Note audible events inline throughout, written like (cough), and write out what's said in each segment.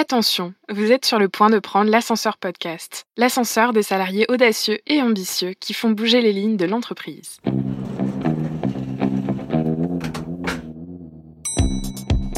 Attention, vous êtes sur le point de prendre l'ascenseur podcast, l'ascenseur des salariés audacieux et ambitieux qui font bouger les lignes de l'entreprise.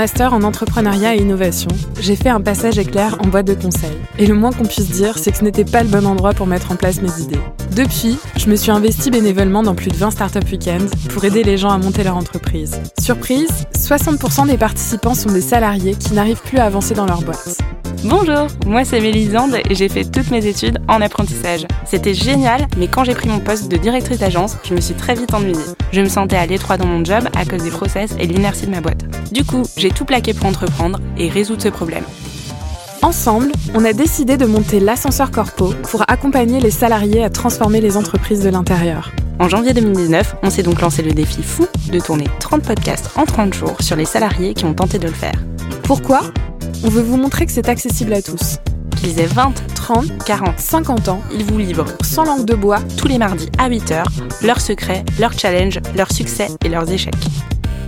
master en entrepreneuriat et innovation, j'ai fait un passage éclair en boîte de conseil. Et le moins qu'on puisse dire, c'est que ce n'était pas le bon endroit pour mettre en place mes idées. Depuis, je me suis investie bénévolement dans plus de 20 startup week-ends pour aider les gens à monter leur entreprise. Surprise, 60% des participants sont des salariés qui n'arrivent plus à avancer dans leur boîte. Bonjour, moi c'est Mélisande et j'ai fait toutes mes études en apprentissage. C'était génial, mais quand j'ai pris mon poste de directrice d'agence, je me suis très vite ennuyée. Je me sentais à l'étroit dans mon job à cause des process et de l'inertie de ma boîte. Du coup, j'ai tout plaqué pour entreprendre et résoudre ce problème. Ensemble, on a décidé de monter l'ascenseur Corpo pour accompagner les salariés à transformer les entreprises de l'intérieur. En janvier 2019, on s'est donc lancé le défi fou de tourner 30 podcasts en 30 jours sur les salariés qui ont tenté de le faire. Pourquoi? On veut vous montrer que c'est accessible à tous. Qu'ils aient 20, 30, 40, 50 ans, ils vous livrent sans langue de bois tous les mardis à 8h leurs secrets, leurs challenges, leurs succès et leurs échecs.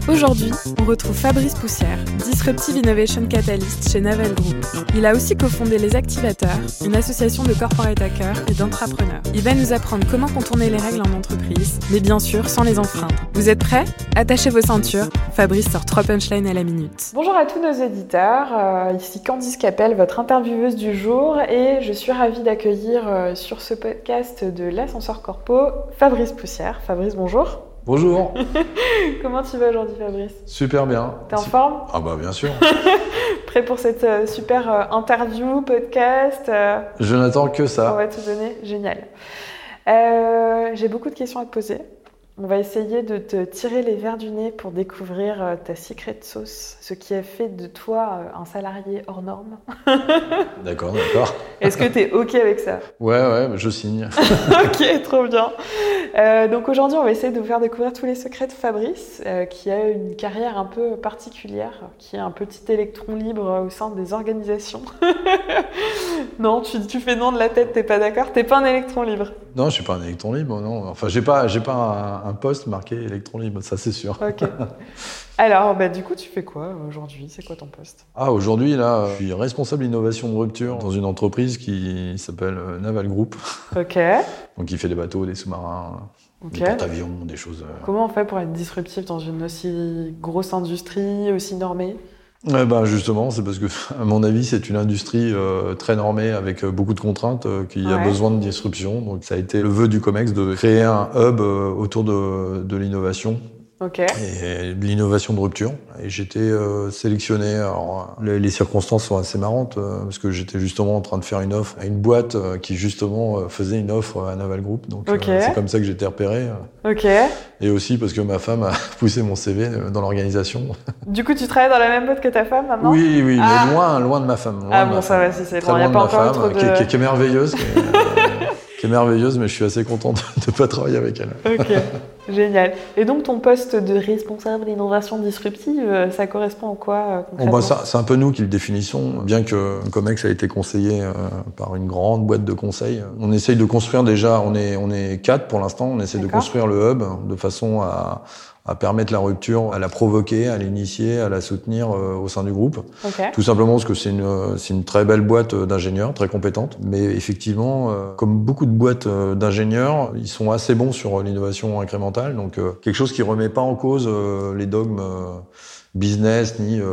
Aujourd'hui, on retrouve Fabrice Poussière, Disruptive Innovation Catalyst chez Naval Group. Il a aussi cofondé Les Activateurs, une association de corporate hackers et d'entrepreneurs. Il va nous apprendre comment contourner les règles en entreprise, mais bien sûr sans les enfreindre. Vous êtes prêts? Attachez vos ceintures, Fabrice sort trois punchlines à la minute. Bonjour à tous nos éditeurs, euh, ici Candice Capel, votre intervieweuse du jour, et je suis ravie d'accueillir euh, sur ce podcast de l'ascenseur corpo Fabrice Poussière. Fabrice, bonjour. Bonjour. (laughs) Comment tu vas aujourd'hui, Fabrice? Super bien. T'es en forme? Ah bah bien sûr. (laughs) Prêt pour cette euh, super euh, interview, podcast euh, Je n'attends que On ça. va te donner, génial. J'ai beaucoup de questions à te poser. On va essayer de te tirer les verres du nez pour découvrir euh, ta secret sauce, ce qui a fait de toi euh, un salarié hors norme. (laughs) D'accord, d'accord. Est-ce que tu es OK avec ça? Ouais, ouais, je signe. (laughs) Ok, trop bien. Euh, donc aujourd'hui, on va essayer de vous faire découvrir tous les secrets de Fabrice, euh, qui a une carrière un peu particulière, qui est un petit électron libre au sein des organisations. (laughs) non, tu, tu fais non de la tête, t'es pas d'accord? T'es pas un électron libre? Non, je suis pas un électron libre, non. Enfin, j'ai pas, j'ai pas un, un poste marqué électron libre, ça c'est sûr. Ok. Alors, bah, du coup, tu fais quoi aujourd'hui? C'est quoi ton poste? Ah, aujourd'hui, là, je suis responsable innovation de rupture dans une entreprise qui s'appelle euh, Naval Group. (laughs) Ok. Donc, il fait des bateaux, des sous-marins, des porte-avions, des choses. euh, Comment on fait pour être disruptif dans une aussi grosse industrie, aussi normée? Ouais, ben justement, c'est parce que, (laughs) à mon avis, c'est une industrie euh, très normée avec euh, beaucoup de contraintes euh, qui a besoin de disruption. Donc, ça a été le vœu du COMEX de créer un hub euh, autour de, de l'innovation Ok. et de l'innovation de rupture. Et j'étais euh, sélectionné. Alors, les, les circonstances sont assez marrantes euh, parce que j'étais justement en train de faire une offre à une boîte euh, qui justement euh, faisait une offre à Naval Group. Donc, euh, c'est comme ça que été repéré. Ok. Et aussi parce que ma femme a (laughs) poussé mon CV dans l'organisation. (laughs) Du coup, tu travailles dans la même boîte que ta femme maintenant? Oui, oui, Ah. mais loin, loin de ma femme. loin Ah bon, ça femme. va, si c'est Très loin. Il n'y a pas ma encore femme, qui, de... qui- qui est merveilleuse, (laughs) qui est, euh, merveilleuse, mais je suis assez content de ne pas travailler avec elle. Ok, génial. Et donc ton poste de responsable d'innovation disruptive, euh, ça correspond à quoi euh, Bon, concrètement? bah, ça- c'est un peu nous qui le définissons, bien que Comex a été conseillé euh, par une grande boîte de conseil. On essaye de construire déjà, on est, on est quatre pour l'instant, on essaie de construire le hub de façon à, à permettre la rupture, à la provoquer, à l'initier, à la soutenir euh, au sein du groupe. Tout simplement parce que c'est une, c'est une très belle boîte euh, d'ingénieurs, très compétente. Mais effectivement, euh, comme beaucoup de boîtes euh, d'ingénieurs, ils sont assez bons sur euh, l'innovation incrémentale. Donc euh, quelque chose qui remet pas en cause euh, les dogmes euh, business ni euh,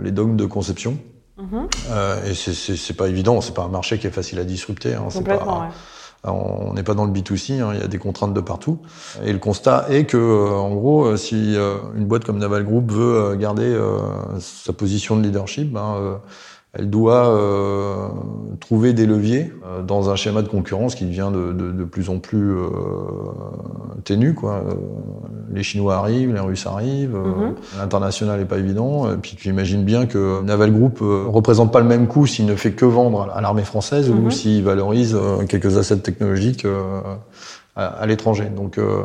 les dogmes de conception. Mhm. Euh, et c'est- c'est c'est pas évident, c'est pas un marché qui est facile à disrupter. Hein, c'est pas, ouais. On n'est pas dans le B2C, hein, il y a des contraintes de partout. Et le constat est que, euh, en gros, euh, si euh, une boîte comme Naval Group veut garder sa position de leadership, ben, elle doit euh, trouver des leviers euh, dans un schéma de concurrence qui devient de, de, de plus en plus euh, ténu. Quoi. Euh, les Chinois arrivent, les Russes arrivent, Mhm. l'international n'est pas évident. Et puis tu imagines bien que Naval Group euh, représente pas le même coût s'il ne fait que vendre à l'armée française Mhm. ou s'il valorise euh, quelques assets technologiques euh, à, à l'étranger. Donc euh,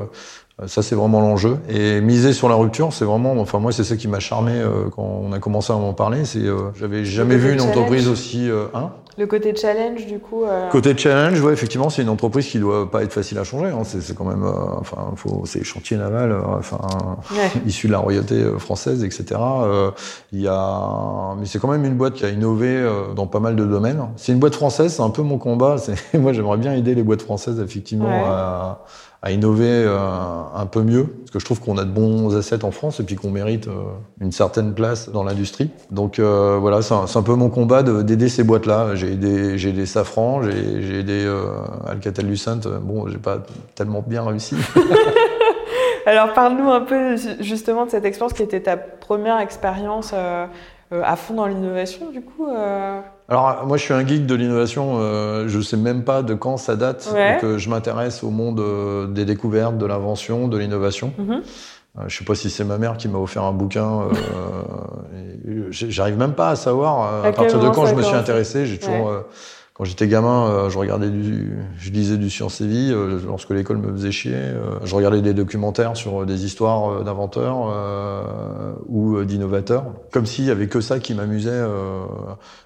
ça, c'est vraiment l'enjeu. Et miser sur la rupture, c'est vraiment, enfin moi, c'est ça qui m'a charmé euh, quand on a commencé à m'en parler. C'est, euh, j'avais jamais vu une challenge. entreprise aussi, euh, hein. Le côté challenge, du coup. euh, Côté challenge, ouais, effectivement, c'est une entreprise qui doit pas être facile à changer. Hein. C'est, c'est quand même, euh, enfin, faut, c'est chantier naval, euh, enfin, Ouais. (laughs) issu de la royauté euh, française, etc. Euh, Il y a, mais c'est quand même une boîte qui a innové euh, dans pas mal de domaines. C'est une boîte française, c'est un peu mon combat. C'est, (laughs) moi, j'aimerais bien aider les boîtes françaises, effectivement, Ouais. à, à innover euh, un peu mieux, parce que je trouve qu'on a de bons assets en France et puis qu'on mérite euh, une certaine place dans l'industrie. Donc euh, voilà, c'est un, peu mon combat de- d'aider ces boîtes-là. J'ai aidé, j'ai aidé Safran, j'ai aidé euh, Alcatel-Lucent. Bon, j'ai pas tellement bien réussi. (laughs) (laughs) Alors, parle-nous un peu ju- justement de cette expérience qui était ta première expérience euh, à fond dans l'innovation, du coup. Alors moi je suis un geek de l'innovation, euh, je sais même pas de quand ça date Ouais. que je m'intéresse au monde euh, des découvertes, de l'invention, de l'innovation. mhm. Euh, je sais pas si c'est ma mère qui m'a offert un bouquin. euh, J'arrive même pas à savoir euh, À partir de quand je me suis intéressé. J'ai toujours, Ouais. euh, quand j'étais gamin, euh, je regardais du, je lisais du Science et Vie euh, lorsque l'école me faisait chier. euh, je regardais des documentaires sur des histoires d'inventeurs euh, ou d'innovateurs, comme s'il y avait que ça qui m'amusait. euh,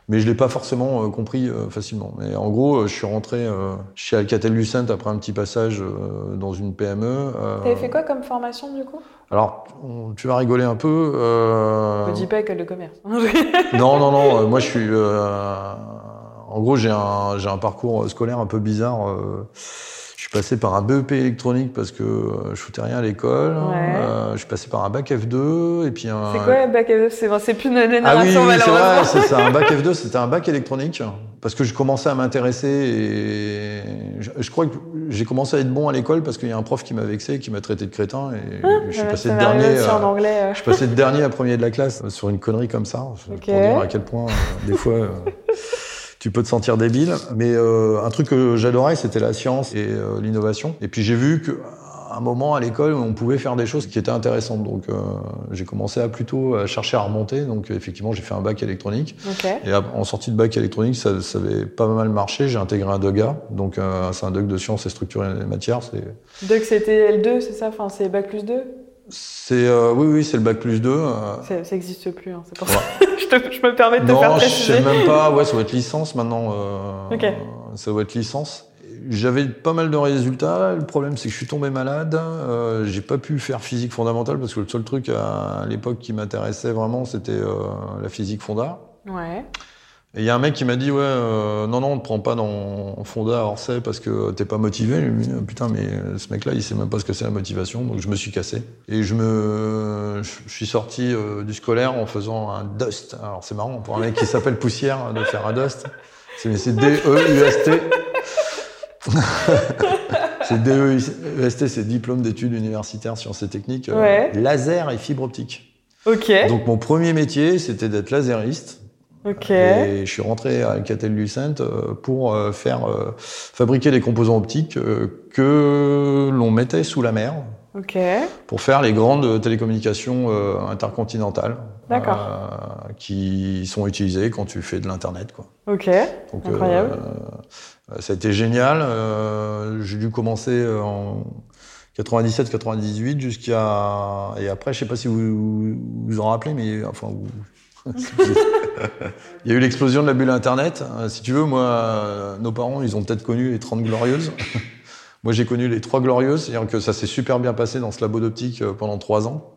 mais je l'ai pas forcément compris facilement. Mais en gros, je suis rentré chez Alcatel-Lucent après un petit passage dans une PME. T'avais fait quoi comme formation, du coup? Alors, tu vas rigoler un peu. euh, Me dis pas école de commerce. Non, non, non. moi, je suis. euh, En gros, j'ai un, j'ai un parcours scolaire un peu bizarre. euh, Je suis passé par un BEP électronique parce que euh, je foutais rien à l'école. Ouais. Euh, je suis passé par un bac F2 et puis un. C'est quoi, bac F2 C'est c'est plus une Ah oui, génération, oui, c'est vrai, c'est ça. Un bac (laughs) F2, c'était un bac électronique parce que je commençais à m'intéresser et je, je crois que j'ai commencé à être bon à l'école parce qu'il y a un prof qui m'a vexé, qui m'a traité de crétin et je suis Ah, passé de dernier. aussi en anglais. euh. je suis passé de dernier à premier de la classe sur une connerie comme ça, (laughs) Ok. pour dire à quel point euh, des fois (laughs) tu peux te sentir débile. Mais euh, un truc que j'adorais, c'était la science et euh, l'innovation. Et puis j'ai vu que un moment à l'école, on pouvait faire des choses qui étaient intéressantes. Donc euh, j'ai commencé à plutôt à chercher à remonter. Donc effectivement, j'ai fait un bac électronique. Et en sortie de bac électronique, ça, ça avait pas mal marché. J'ai intégré un DEGA, donc euh, c'est un DEG de sciences et structures et matières. C'est Donc c'était L2, c'est ça? Enfin, c'est bac plus 2 c'est, euh, oui, oui, c'est le bac plus 2. euh, Ça ça existe plus, hein, c'est pour ça. (laughs) je, te- je me permets de te non, faire je préciser. sais même pas. Ouais, ça doit être licence maintenant. euh, Ok. Ça doit être licence. J'avais pas mal de résultats. Le problème, c'est que je suis tombé malade. Euh, j'ai pas pu faire physique fondamentale parce que le seul truc à, à l'époque qui m'intéressait vraiment, c'était euh, la physique fonda. Ouais. Et il y a un mec qui m'a dit ouais euh, non non on te prend pas dans Fonda à Orsay parce que t'es pas motivé. Je dit, putain mais ce mec là il sait même pas ce que c'est la motivation donc je me suis cassé et je me je suis sorti euh, du scolaire en faisant un dust. Alors c'est marrant pour un mec qui s'appelle Poussière de faire un dust. C'est c'est D E U S T. (laughs) c'est D E T c'est diplôme d'études universitaires sciences et techniques euh, Ouais. laser et fibre optique. Ok. Donc mon premier métier c'était d'être lasériste. Et je suis rentré à Alcatel-Lucent euh, pour euh, faire euh, fabriquer des composants optiques que l'on mettait sous la mer pour faire les grandes télécommunications intercontinentales. D'accord. euh, qui sont utilisées quand tu fais de l'internet quoi. Ok. Donc, Incroyable. euh, ça a été génial. Euh, J'ai dû commencer en 97-98 jusqu'à et après je sais pas si vous vous, vous en rappelez mais enfin vous- (laughs) (laughs) il y a eu l'explosion de la bulle internet. Euh, Si tu veux moi euh, nos parents ils ont peut-être connu les 30 glorieuses. (laughs) moi j'ai connu les trois glorieuses, c'est-à-dire que ça s'est super bien passé dans ce labo d'optique euh, pendant trois ans.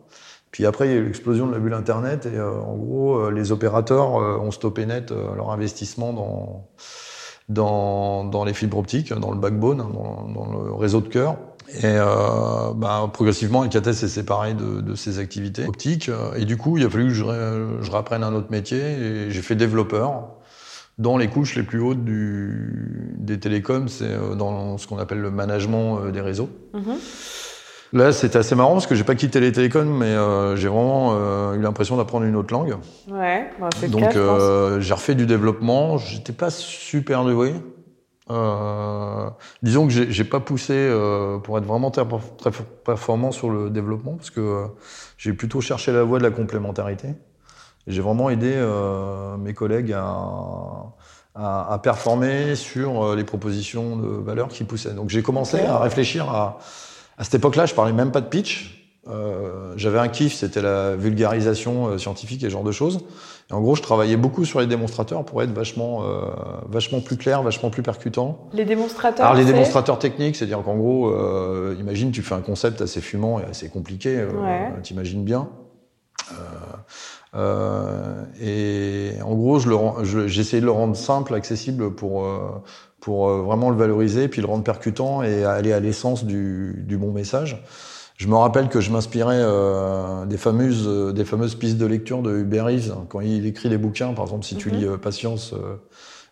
Puis après, il y a eu l'explosion de la bulle Internet et en gros, les opérateurs ont stoppé net leur investissement dans, les fibres optiques, dans le backbone, hein, dans le réseau de cœur. Et euh, bah, progressivement, Alcatel s'est séparé de, de ses activités optiques. Et du coup, il a fallu que je, je rapprenne un autre métier et j'ai fait développeur dans les couches les plus hautes du, des télécoms, c'est euh, dans ce qu'on appelle le management euh, des réseaux. Mhm. Là, c'était assez marrant parce que j'ai pas quitté les télécoms, mais euh, j'ai vraiment euh, eu l'impression d'apprendre une autre langue. Ouais, bah, c'est Donc, euh, j'ai refait du développement. J'étais pas super doué. Euh, disons que j'ai pas poussé euh, pour être vraiment très, très performant sur le développement parce que euh, j'ai plutôt cherché la voie de la complémentarité. J'ai vraiment aidé euh, mes collègues à, à, à performer sur euh, les propositions de valeur qu'ils poussaient. Donc j'ai commencé à réfléchir à, à cette époque-là, je parlais même pas de pitch. Euh, J'avais un kiff, c'était la vulgarisation euh, scientifique et ce genre de choses. Et en gros, je travaillais beaucoup sur les démonstrateurs pour être vachement, euh, vachement plus clair, vachement plus percutant. Les démonstrateurs. Alors les démonstrateurs techniques, c'est-à-dire qu'en gros, imagine tu fais un concept assez fumant et assez compliqué, Ouais. t'imagines bien. Et en gros, je je- j'essayais de le rendre simple, accessible pour pour vraiment le valoriser, puis le rendre percutant et aller à l'essence du, du bon message. Je me rappelle que je m'inspirais euh, des fameuses des fameuses pistes de lecture de Hubert Reeves quand il écrit des bouquins. Par exemple, si tu Mhm. lis euh, Patience euh,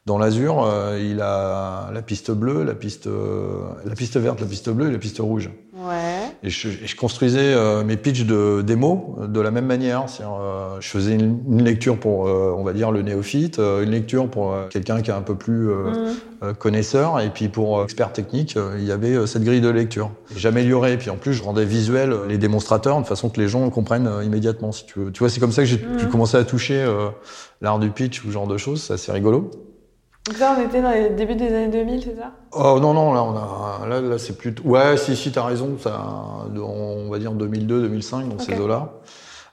dans l'azur, euh, il a la piste bleue, la piste euh, la piste verte, la piste bleue et la piste rouge. Ouais. Et je, et je construisais euh, mes pitchs de démo de la même manière. Euh, je faisais une, une lecture pour, euh, on va dire, le néophyte, euh, une lecture pour quelqu'un qui est un peu plus euh, connaisseur, et puis pour expert technique, il y avait cette grille de lecture. J'améliorais, et puis en plus, je rendais visuel les démonstrateurs de façon que les gens comprennent immédiatement, si tu veux. Tu vois, c'est comme ça que j'ai pu commencer à toucher euh, l'art du pitch ou ce genre de choses. C'est assez rigolo. Donc ça, on était dans les débuts des années 2000, c'est ça? Oh non non là on a là, là c'est plutôt ouais si si t'as raison ça on va dire 2002 2005 dans ces eaux là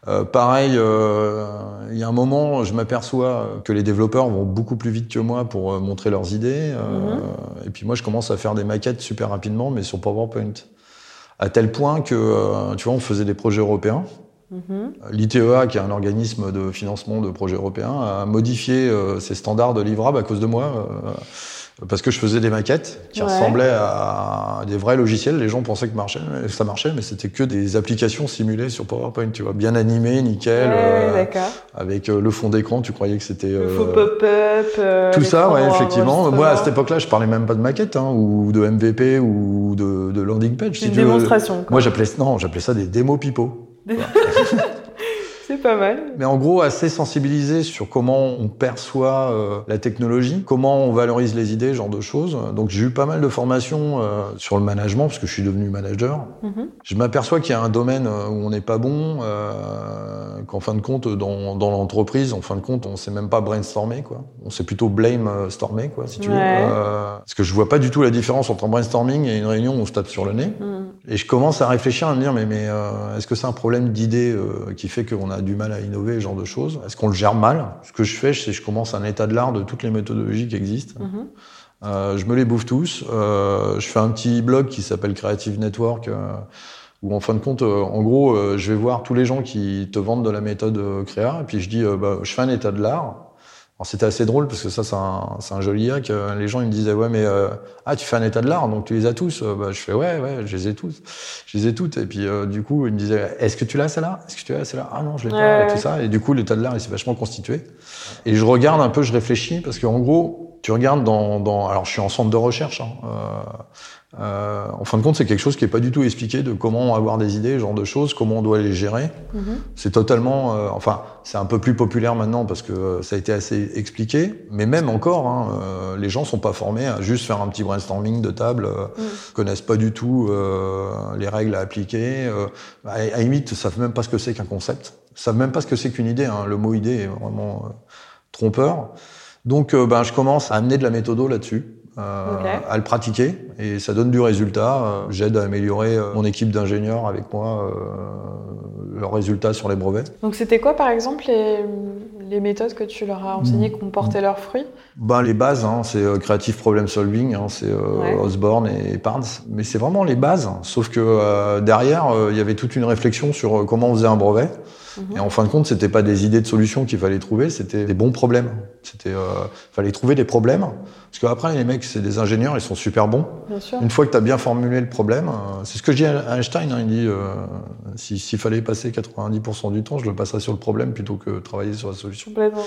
euh, pareil euh, il y a un moment je m'aperçois que les développeurs vont beaucoup plus vite que moi pour euh, montrer leurs idées euh, et puis moi je commence à faire des maquettes super rapidement mais sur PowerPoint. À tel point que tu vois on faisait des projets européens Mhm. L'ITEA, qui est un organisme de financement de projets européens, a modifié euh, ses standards de livrables à cause de moi, euh, parce que je faisais des maquettes qui Ouais. ressemblaient à des vrais logiciels. Les gens pensaient que marchait, ça marchait, mais c'était que des applications simulées sur PowerPoint, tu vois, bien animées, nickel, Ouais, euh, avec euh, le fond d'écran. Tu croyais que c'était Le euh, faux pop-up. euh, tout ça, ouais, effectivement. Moi, à cette époque-là, je parlais même pas de maquette, hein, ou de MVP, ou de, de landing page. Une si tu veux. démonstration. Moi, j'appelais non, j'appelais ça des démos pipeaux. で (laughs) C'est pas mal. Mais en gros, assez sensibilisé sur comment on perçoit euh, la technologie, comment on valorise les idées, ce genre de choses. Donc j'ai eu pas mal de formations euh, sur le management, parce que je suis devenu manager. Mhm. Je m'aperçois qu'il y a un domaine euh, où on n'est pas bon, euh, qu'en fin de compte, dans, dans l'entreprise, en fin de compte, on sait même pas brainstormer, quoi. On sait plutôt blame stormer, quoi, si tu veux. Ouais. Parce que je vois pas du tout la différence entre un brainstorming et une réunion où on se tape sur le nez. Mhm. Et je commence à réfléchir, à me dire, mais, mais est-ce que c'est un problème d'idée euh, qui fait qu'on a du mal à innover, ce genre de choses Est-ce qu'on le gère mal? Ce que je fais, c'est que je commence un état de l'art de toutes les méthodologies qui existent. Mhm. Euh, je me les bouffe tous. Euh, je fais un petit blog qui s'appelle Creative Network, euh, où en fin de compte, en gros, je vais voir tous les gens qui te vendent de la méthode créa, et puis je dis, bah, je fais un état de l'art. Alors c'était assez drôle parce que ça c'est un, c'est un joli hack. Les gens ils me disaient ouais mais euh, ah tu fais un état de l'art donc tu les as tous. Euh, bah, je fais ouais ouais je les ai tous, je les ai toutes et puis euh, du coup ils me disaient est-ce que tu l'as celle-là? Est-ce que tu l'as celle-là? Ah non je l'ai pas Ouais, tout ça et du coup l'état de l'art il s'est vachement constitué et je regarde un peu je réfléchis parce qu'en gros tu regardes dans, dans alors je suis en centre de recherche. Hein, euh, euh, en fin de compte, c'est quelque chose qui est pas du tout expliqué de comment avoir des idées, ce genre de choses, comment on doit les gérer. Mhm. C'est totalement, euh, enfin, c'est un peu plus populaire maintenant parce que euh, ça a été assez expliqué. Mais même encore, hein, euh, les gens sont pas formés à juste faire un petit brainstorming de table, Mhm. connaissent pas du tout euh, les règles à appliquer. Euh, à, à limite, savent même pas ce que c'est qu'un concept, savent même pas ce que c'est qu'une idée. Hein. Le mot idée est vraiment trompeur. Donc, ben, je commence à amener de la méthodo là-dessus. Euh, à le pratiquer et ça donne du résultat. Euh, J'aide à améliorer euh, mon équipe d'ingénieurs avec moi euh, leurs résultats sur les brevets. Donc c'était quoi par exemple les, les méthodes que tu leur as enseignées qui ont porté leurs fruits? Ben, les bases, hein, c'est euh, Creative Problem Solving, hein, c'est Ouais. Osborne et Pards. Mais c'est vraiment les bases, sauf que euh, derrière, il y avait toute une réflexion sur comment on faisait un brevet. Mhm. Et en fin de compte, c'était pas des idées de solutions qu'il fallait trouver, c'était des bons problèmes. C'était, euh, fallait trouver des problèmes. Parce qu'après, les mecs, c'est des ingénieurs, ils sont super bons. Bien sûr. Une fois que tu as bien formulé le problème, euh, c'est ce que je dis à Einstein, hein, il dit, euh, si- s'il fallait passer 90% du temps, je le passerais sur le problème plutôt que travailler sur la solution. Complètement.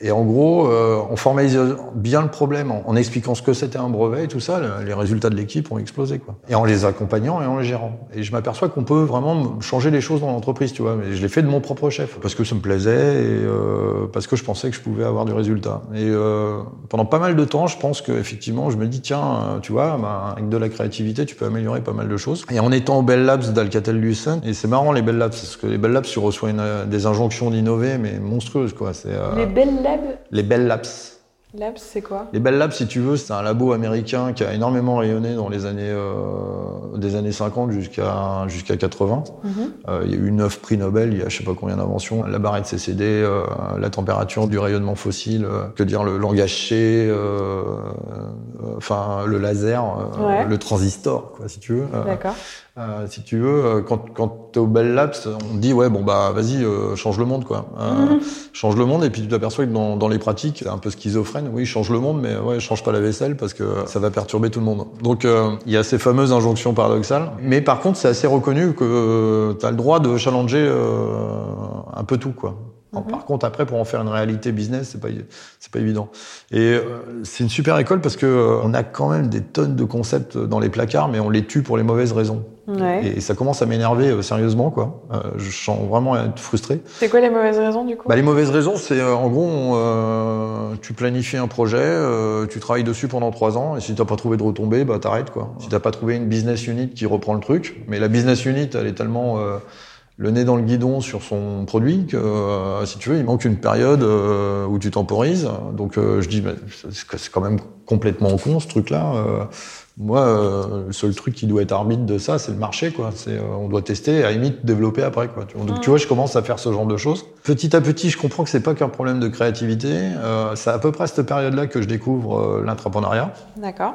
Et en gros, on formalise bien le problème en, en expliquant ce que c'était un brevet et tout ça. le- les résultats de l'équipe ont explosé, quoi. Et en les accompagnant et en les gérant. Et je m'aperçois qu'on peut vraiment changer les choses dans l'entreprise, tu vois. Mais je l'ai fait de mon propre chef parce que ça me plaisait et parce que je pensais que je pouvais avoir du résultat. Et euh, pendant pas mal de temps, je pense que effectivement, je me dis tiens, euh, tu vois, bah, avec de la créativité, tu peux améliorer pas mal de choses. Et en étant au Bell Labs d'Alcatel-Lucent, et c'est marrant les Bell Labs parce que les Bell Labs, tu reçois une, euh, des injonctions d'innover, mais monstrueuses, quoi. C'est euh, Les Bell Labs, les Bell Labs. Labs, c'est quoi? Les Bell Labs, si tu veux, c'est un labo américain qui a énormément rayonné dans les années euh, des années 50 jusqu'à jusqu'à 80. Mhm. Euh, il y a eu neuf prix Nobel, il y a je sais pas combien d'inventions, la barrette CCD, euh, la température du rayonnement fossile, que dire le langage C, enfin le laser, Ouais. le transistor, quoi, si tu veux. D'accord. si tu veux, quand, quand t'es au Bell Labs, on te dit ouais bon bah vas-y change le monde quoi, Mhm. change le monde et puis tu t'aperçois que dans, dans les pratiques c'est un peu schizophrène. Oui change le monde mais ouais change pas la vaisselle parce que ça va perturber tout le monde. Donc euh, il y a ces fameuses injonctions paradoxales. Mais par contre c'est assez reconnu que tu as le droit de challenger euh, un peu tout quoi. Alors, Par contre, après, pour en faire une réalité business, c'est pas c'est pas évident. Et euh, c'est une super école parce que euh, on a quand même des tonnes de concepts dans les placards, mais on les tue pour les mauvaises raisons. Ouais. Et, ça commence à m'énerver euh, sérieusement, quoi. Euh, je sens vraiment être frustré. C'est quoi les mauvaises raisons du coup? Bah, les mauvaises raisons, c'est euh, en gros, on, tu planifies un projet, tu travailles dessus pendant trois ans, et si t'as pas trouvé de retombées, bah t'arrêtes quoi. Si t'as pas trouvé une business unit qui reprend le truc, mais la business unit, elle est tellement le nez dans le guidon sur son produit que euh, si tu veux, il manque une période euh, où tu temporises. Donc euh, je dis, bah, c'est c'est quand même complètement con ce truc-là. Moi, euh, le seul truc qui doit être arbitre de ça, c'est le marché, quoi. C'est, euh, on doit tester et à la limite développer après, quoi. Donc, tu vois, je commence à faire ce genre de choses. Petit à petit, je comprends que c'est pas qu'un problème de créativité. Euh, c'est à peu près à cette période-là que je découvre l'entrepreneuriat. D'accord.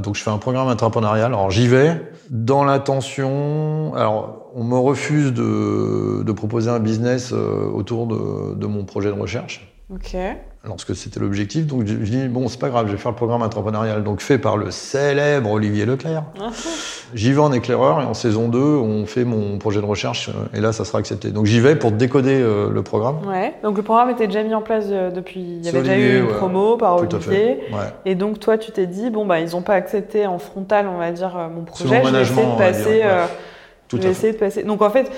Donc, je fais un programme entrepreneurial. Alors, j'y vais dans l'intention. Alors, on me refuse de, de proposer un business autour de, de mon projet de recherche Ok. Lorsque c'était l'objectif. Donc je je dis bon, c'est pas grave, je vais faire le programme entrepreneurial donc fait par le célèbre Olivier Leclerc. J'y vais en éclaireur et en saison 2, on fait mon projet de recherche euh, et là ça sera accepté. Donc j'y vais pour décoder euh, le programme. Ouais. Donc le programme était déjà mis en place euh, depuis. Il y avait déjà eu une ouais. promo par Tout à Olivier. fait. Ouais. Et donc toi, tu t'es dit bon bah ils ont pas accepté en frontal, on va dire mon projet. le Je vais essayer de passer. Tout je vais essayer de passer. Donc en fait,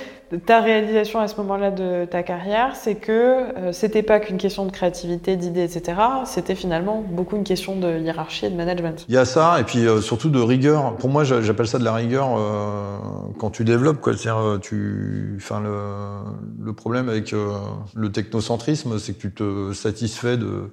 ta réalisation à ce moment-là de ta carrière, c'est que euh, c'était pas qu'une question de créativité, d'idées, etc. C'était finalement beaucoup une question de hiérarchie et de management. Il y a ça et puis euh, surtout de rigueur. Pour moi, j'a- j'appelle ça de la rigueur euh, quand tu développes quoi. C'est-à-dire euh, tu, enfin le, problème avec le technocentrisme, c'est que tu te satisfais de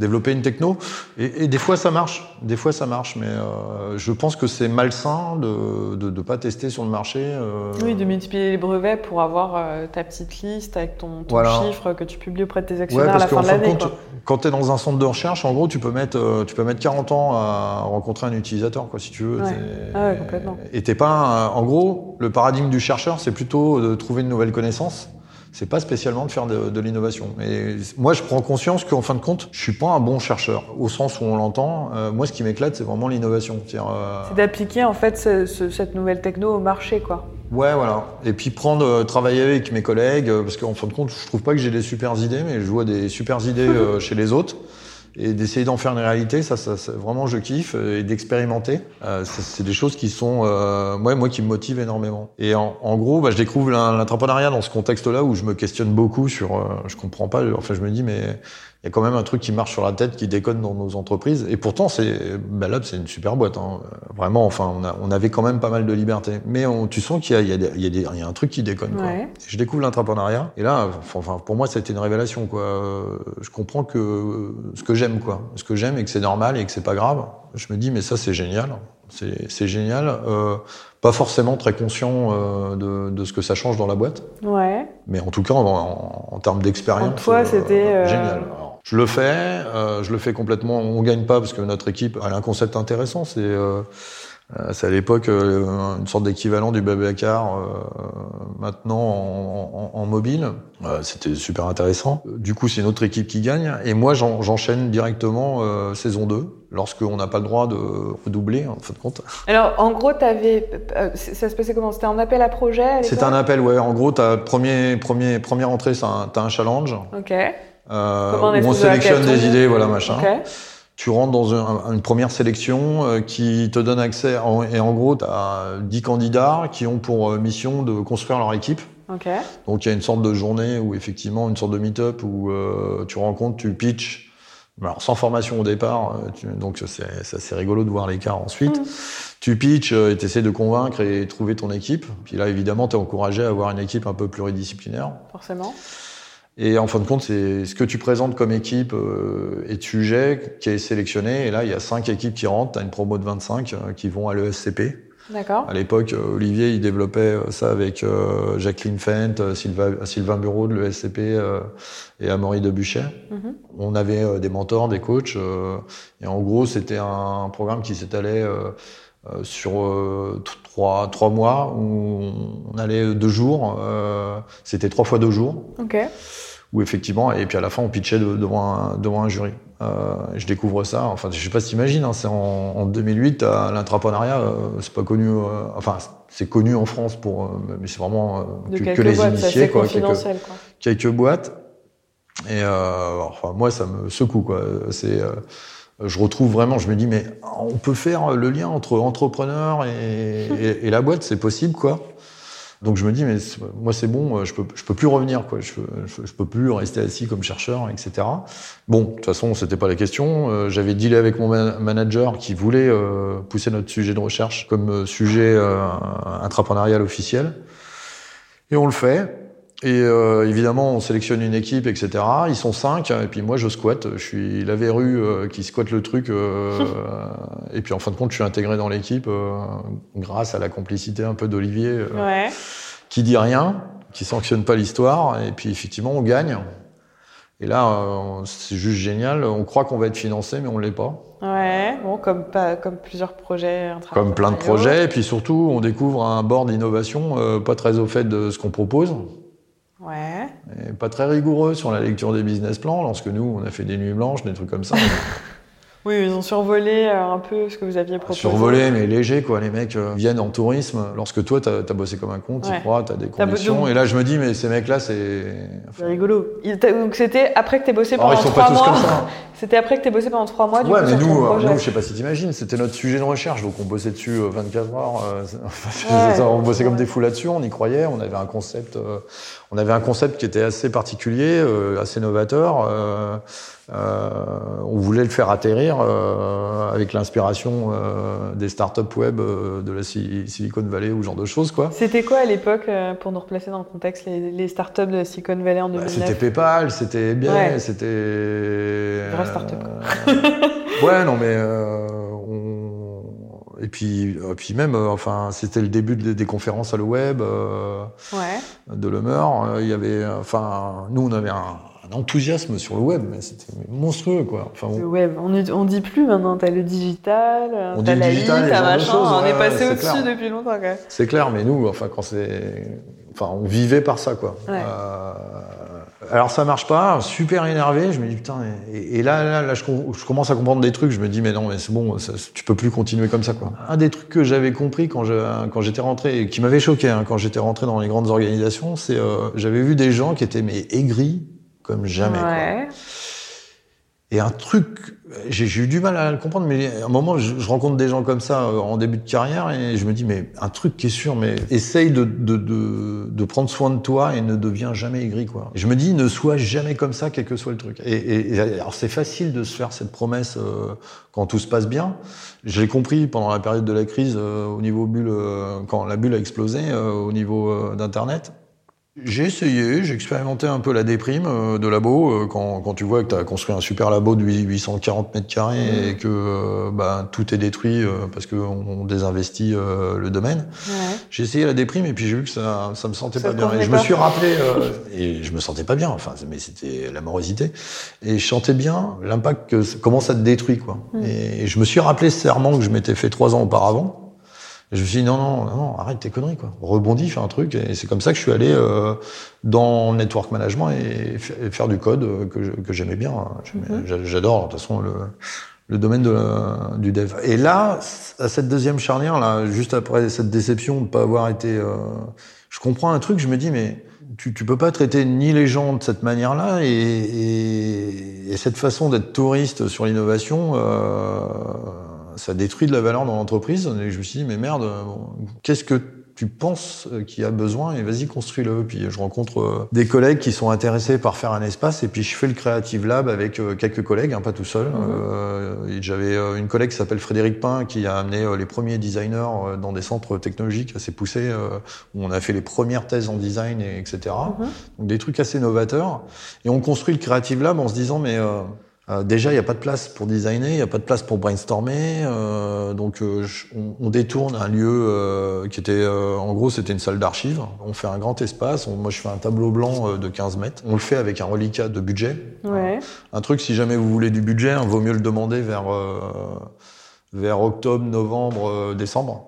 développer une techno et, et des fois ça marche, des fois ça marche, mais euh, je pense que c'est malsain de, de de pas tester sur le marché. euh, Oui, de multiplier les brevets pour avoir euh, ta petite liste avec ton, ton Voilà. chiffre que tu publies auprès de tes Ouais, actionnaires à parce la fin de l'année. quand tu es dans un centre de recherche, en gros, tu peux mettre, tu peux mettre 40 ans à rencontrer un utilisateur, quoi, si tu veux. Ouais. Ah ouais, complètement. Et t'es pas, un- en gros, le paradigme du chercheur, c'est plutôt de trouver une nouvelle connaissance. C'est pas spécialement de faire de, de l'innovation. Et moi, je prends conscience qu'en fin de compte, je suis pas un bon chercheur, au sens où on l'entend. Euh, moi, ce qui m'éclate, c'est vraiment l'innovation. Euh, C'est d'appliquer en fait ce- ce- cette nouvelle techno au marché, quoi. Ouais, voilà. Et puis prendre, euh, travailler avec mes collègues, parce qu'en fin de compte, je trouve pas que j'ai des super idées, mais je vois des super idées (laughs) chez les autres. Et d'essayer d'en faire une réalité, ça, ça, vraiment, je kiffe. euh, Et d'expérimenter, euh, c'est des choses qui sont, euh, moi, moi, qui me motivent énormément. Et en, en gros, bah, je découvre l'entrepreneuriat dans ce contexte-là où je me questionne beaucoup sur, euh, je comprends pas. Enfin, je me dis, mais il y a quand même un truc qui marche sur la tête, qui déconne dans nos entreprises. Et pourtant, c'est, bah là, c'est une super boîte. Hein. Vraiment, enfin, on, a, on avait quand même pas mal de liberté. Mais on, tu sens qu'il y a, y, y, y un truc qui déconne. Quoi. Ouais. Je découvre l'entrepreneuriat. Et là, enfin, pour moi, c'était une révélation. Quoi. Euh, Je comprends que ce que j'aime, quoi. Ce que j'aime et que c'est normal et que c'est pas grave. Je me dis, mais ça, c'est génial. C'est génial. Euh, pas forcément très conscient euh, de, de ce que ça change dans la boîte. Ouais. Mais en tout cas, en, en- en termes d'expérience, c'était, euh, génial. Alors, je le fais, euh, je le fais complètement. On gagne pas parce que notre équipe elle a un concept intéressant. C'est euh, euh, c'est à l'époque euh, une sorte d'équivalent du Babacar euh, maintenant en, en- en mobile. Euh, C'était super intéressant. Du coup, c'est une autre équipe qui gagne. Et moi, j'en- j'enchaîne directement euh, saison 2, lorsqu'on n'a pas le droit de redoubler, en fin de compte. Alors, en gros, t'avais, euh, ça se passait comment? C'était un appel à projet l'époque? un appel, ouais. En gros, t'as premier, premier, première entrée, c'est un- t'as un challenge. Ok. Euh, où on sélectionne des idées, voilà machin. Tu rentres dans un- une première sélection euh, qui te donne accès, en- et en gros, tu as 10 candidats qui ont pour euh, mission de construire leur équipe. Donc il y a une sorte de journée où effectivement, une sorte de meet-up où euh, tu rencontres, tu pitches, alors sans formation au départ, tu- donc c'est assez rigolo de voir l'écart ensuite. Mhm. Tu pitches et tu essaies de convaincre et trouver ton équipe. Puis là, évidemment, tu es encouragé à avoir une équipe un peu pluridisciplinaire. Forcément. Et en fin de compte, c'est ce que tu présentes comme équipe euh, et de sujet qui est sélectionné. Et là, il y a cinq équipes qui rentrent. Tu as une promo de 25 euh, qui vont à l'ESCP. D'accord. À l'époque, euh, Olivier, il développait euh, ça avec euh, Jacqueline Fent, euh, Sylva- Sylvain Bureau de l'ESCP euh, et Amaury Debuchet. Mhm. On avait des mentors, des coachs. euh, et en gros, c'était un programme qui s'étalait euh, sur euh, trois, trois mois où on allait deux jours. euh, c'était trois fois deux jours Ok. où effectivement, et puis à la fin, on pitchait de- devant un, devant un jury. Euh, je découvre ça, enfin, je sais pas si t'imagines, hein, c'est en, en 2008, à l'intrapreneuriat, euh, c'est pas connu, enfin, c'est connu en France pour, mais c'est vraiment que, quelques que les boîtes, initiés, quoi, quelques, quoi. quelques boîtes. Et euh, enfin, moi, ça me secoue, quoi. C'est, je retrouve vraiment, je me dis, mais on peut faire le lien entre entrepreneur et, (laughs) et, et la boîte, c'est possible, quoi. Donc je me dis, mais moi c'est bon, je peux, je peux plus revenir, quoi. Je, peux- je, je peux plus rester assis comme chercheur, etc. Bon, de toute façon, c'était pas la question. Euh, J'avais dealé avec mon ma- manager qui voulait euh, pousser notre sujet de recherche comme euh, sujet intrapreneurial officiel. Et on le fait. Et euh, évidemment, on sélectionne une équipe, etc. Ils sont cinq, et puis moi, je squatte. Je suis la verrue euh, qui squatte le truc. euh, (laughs) et puis en fin de compte, je suis intégré dans l'équipe euh, grâce à la complicité un peu d'Olivier, euh, Ouais. qui dit rien, qui sanctionne pas l'histoire. Et puis effectivement, on gagne. Et là, euh, c'est juste génial. On croit qu'on va être financé, mais on l'est pas. Ouais. Bon, comme, pas, comme plusieurs projets. Comme plein de projets. Et puis surtout, on découvre un board d'innovation euh, pas très au fait de ce qu'on propose. Ouais. Et pas très rigoureux sur la lecture des business plans, lorsque nous, on a fait des nuits blanches, des trucs comme ça. (laughs) Oui, ils ont survolé euh, un peu ce que vous aviez proposé. Survolé, mais léger, quoi. Les mecs euh, viennent en tourisme. Lorsque toi, t'as as bossé comme un con, tu Ouais. crois, t'as des conditions. Et là, je me dis, mais ces mecs-là, c'est. C'est rigolo. Donc c'était après que t'aies bossé pendant ils sont trois pas tous mois. comme ça. (laughs) C'était après que t'aies bossé pendant trois mois. Du ouais, coup, mais nous, euh, nous, je sais pas si t'imagines, c'était notre sujet de recherche, donc on bossait dessus euh, 24 heures. (laughs) Ouais. on bossait comme des fous là-dessus, on y croyait. On avait un concept, on avait un concept qui était assez particulier, assez novateur. Euh, on voulait le faire atterrir euh, avec l'inspiration euh, des startups web de la Si- Silicon Valley ou ce genre de choses, quoi. C'était quoi à l'époque, pour nous replacer dans le contexte, les, les startups de Silicon Valley en Bah, 2009 c'était PayPal, c'était bien, Ouais. c'était. Vraie start-up, (laughs) ouais, non, mais. on- Et puis, et puis même, euh, enfin, c'était le début de- des conférences à le web euh, Ouais. de. Euh, Il y avait, enfin, nous, on avait un, un enthousiasme sur le web, mais c'était monstrueux, quoi. Enfin, on- Le web, on, dit- on dit plus maintenant, t'as le digital, t'as la digital, et t'as machin, on ouais, est ouais, passé c'est au-dessus depuis longtemps même. C'est clair, mais nous, enfin, quand c'est, enfin, on vivait par ça, quoi. Ouais. Euh, alors ça marche pas, super énervé. Je me dis putain. Et, et là, là, là, je, com- je commence à comprendre des trucs. Je me dis mais non, mais c'est bon, ça- tu peux plus continuer comme ça, quoi. Un des trucs que j'avais compris quand je, quand j'étais rentré, et qui m'avait choqué hein, quand j'étais rentré dans les grandes organisations, c'est euh, j'avais vu des gens qui étaient mais aigris comme jamais. quoi. Et un truc, j'ai eu du mal à le comprendre, mais à un moment, je, je rencontre des gens comme ça euh, en début de carrière et je me dis, mais un truc qui est sûr, mais essaye de, de, de, de prendre soin de toi et ne deviens jamais aigri, quoi. Et je me dis, ne sois jamais comme ça, quel que soit le truc. Et, et- et alors, c'est facile de se faire cette promesse euh, quand tout se passe bien. J'ai compris pendant la période de la crise, euh, au niveau bulle, euh, quand la bulle a explosé, au niveau d'Internet. J'ai essayé, j'ai expérimenté un peu la déprime euh, de labo euh, quand, quand tu vois que tu as construit un super labo de 840 mètres carrés et que euh, bah, tout est détruit parce qu'on on désinvestit le domaine. Ouais. J'ai essayé la déprime et puis j'ai vu que ça ça me sentait Ça pas bien. Et je me suis rappelé euh, et je me sentais pas bien. Enfin, mais c'était la morosité. Et je sentais bien l'impact que comment ça te détruit quoi. Mm. Et je me suis rappelé ce serment que je m'étais fait trois ans auparavant. Et je me suis dit non non non, arrête tes conneries quoi. Rebondis, fais un truc. Et c'est comme ça que je suis allé euh, dans le network management et, faire du code euh, que j'aimais bien. J'aimais- Mhm. j'a- J'adore de toute façon le le domaine de la- du dev. Et là, à cette deuxième charnière, là, juste après cette déception de ne pas avoir été, euh, je comprends un truc. Je me dis, mais tu, tu peux pas traiter ni les gens de cette manière-là et, et, et cette façon d'être touriste sur l'innovation, euh, ça détruit de la valeur dans l'entreprise. Et je me suis dit, mais merde, qu'est-ce que tu penses qu'il y a besoin et vas-y construis-le. Puis je rencontre euh, des collègues qui sont intéressés par faire un espace et puis je fais le Creative Lab avec euh, quelques collègues, hein, pas tout seul. Euh, J'avais euh, une collègue qui s'appelle Frédéric Pain qui a amené les premiers designers dans des centres technologiques assez poussés où on a fait les premières thèses en design et etc. Donc des trucs assez novateurs. Et on construit le Creative Lab en se disant mais euh, déjà, il n'y a pas de place pour designer, il n'y a pas de place pour brainstormer. Euh, donc, euh, je, on, on, détourne un lieu euh, qui était, euh, en gros, c'était une salle d'archives. On fait un grand espace. On, moi, je fais un tableau blanc de 15 mètres. On le fait avec un reliquat de budget. Ouais. Un truc, si jamais vous voulez du budget, il vaut mieux le demander vers, vers octobre, novembre, décembre.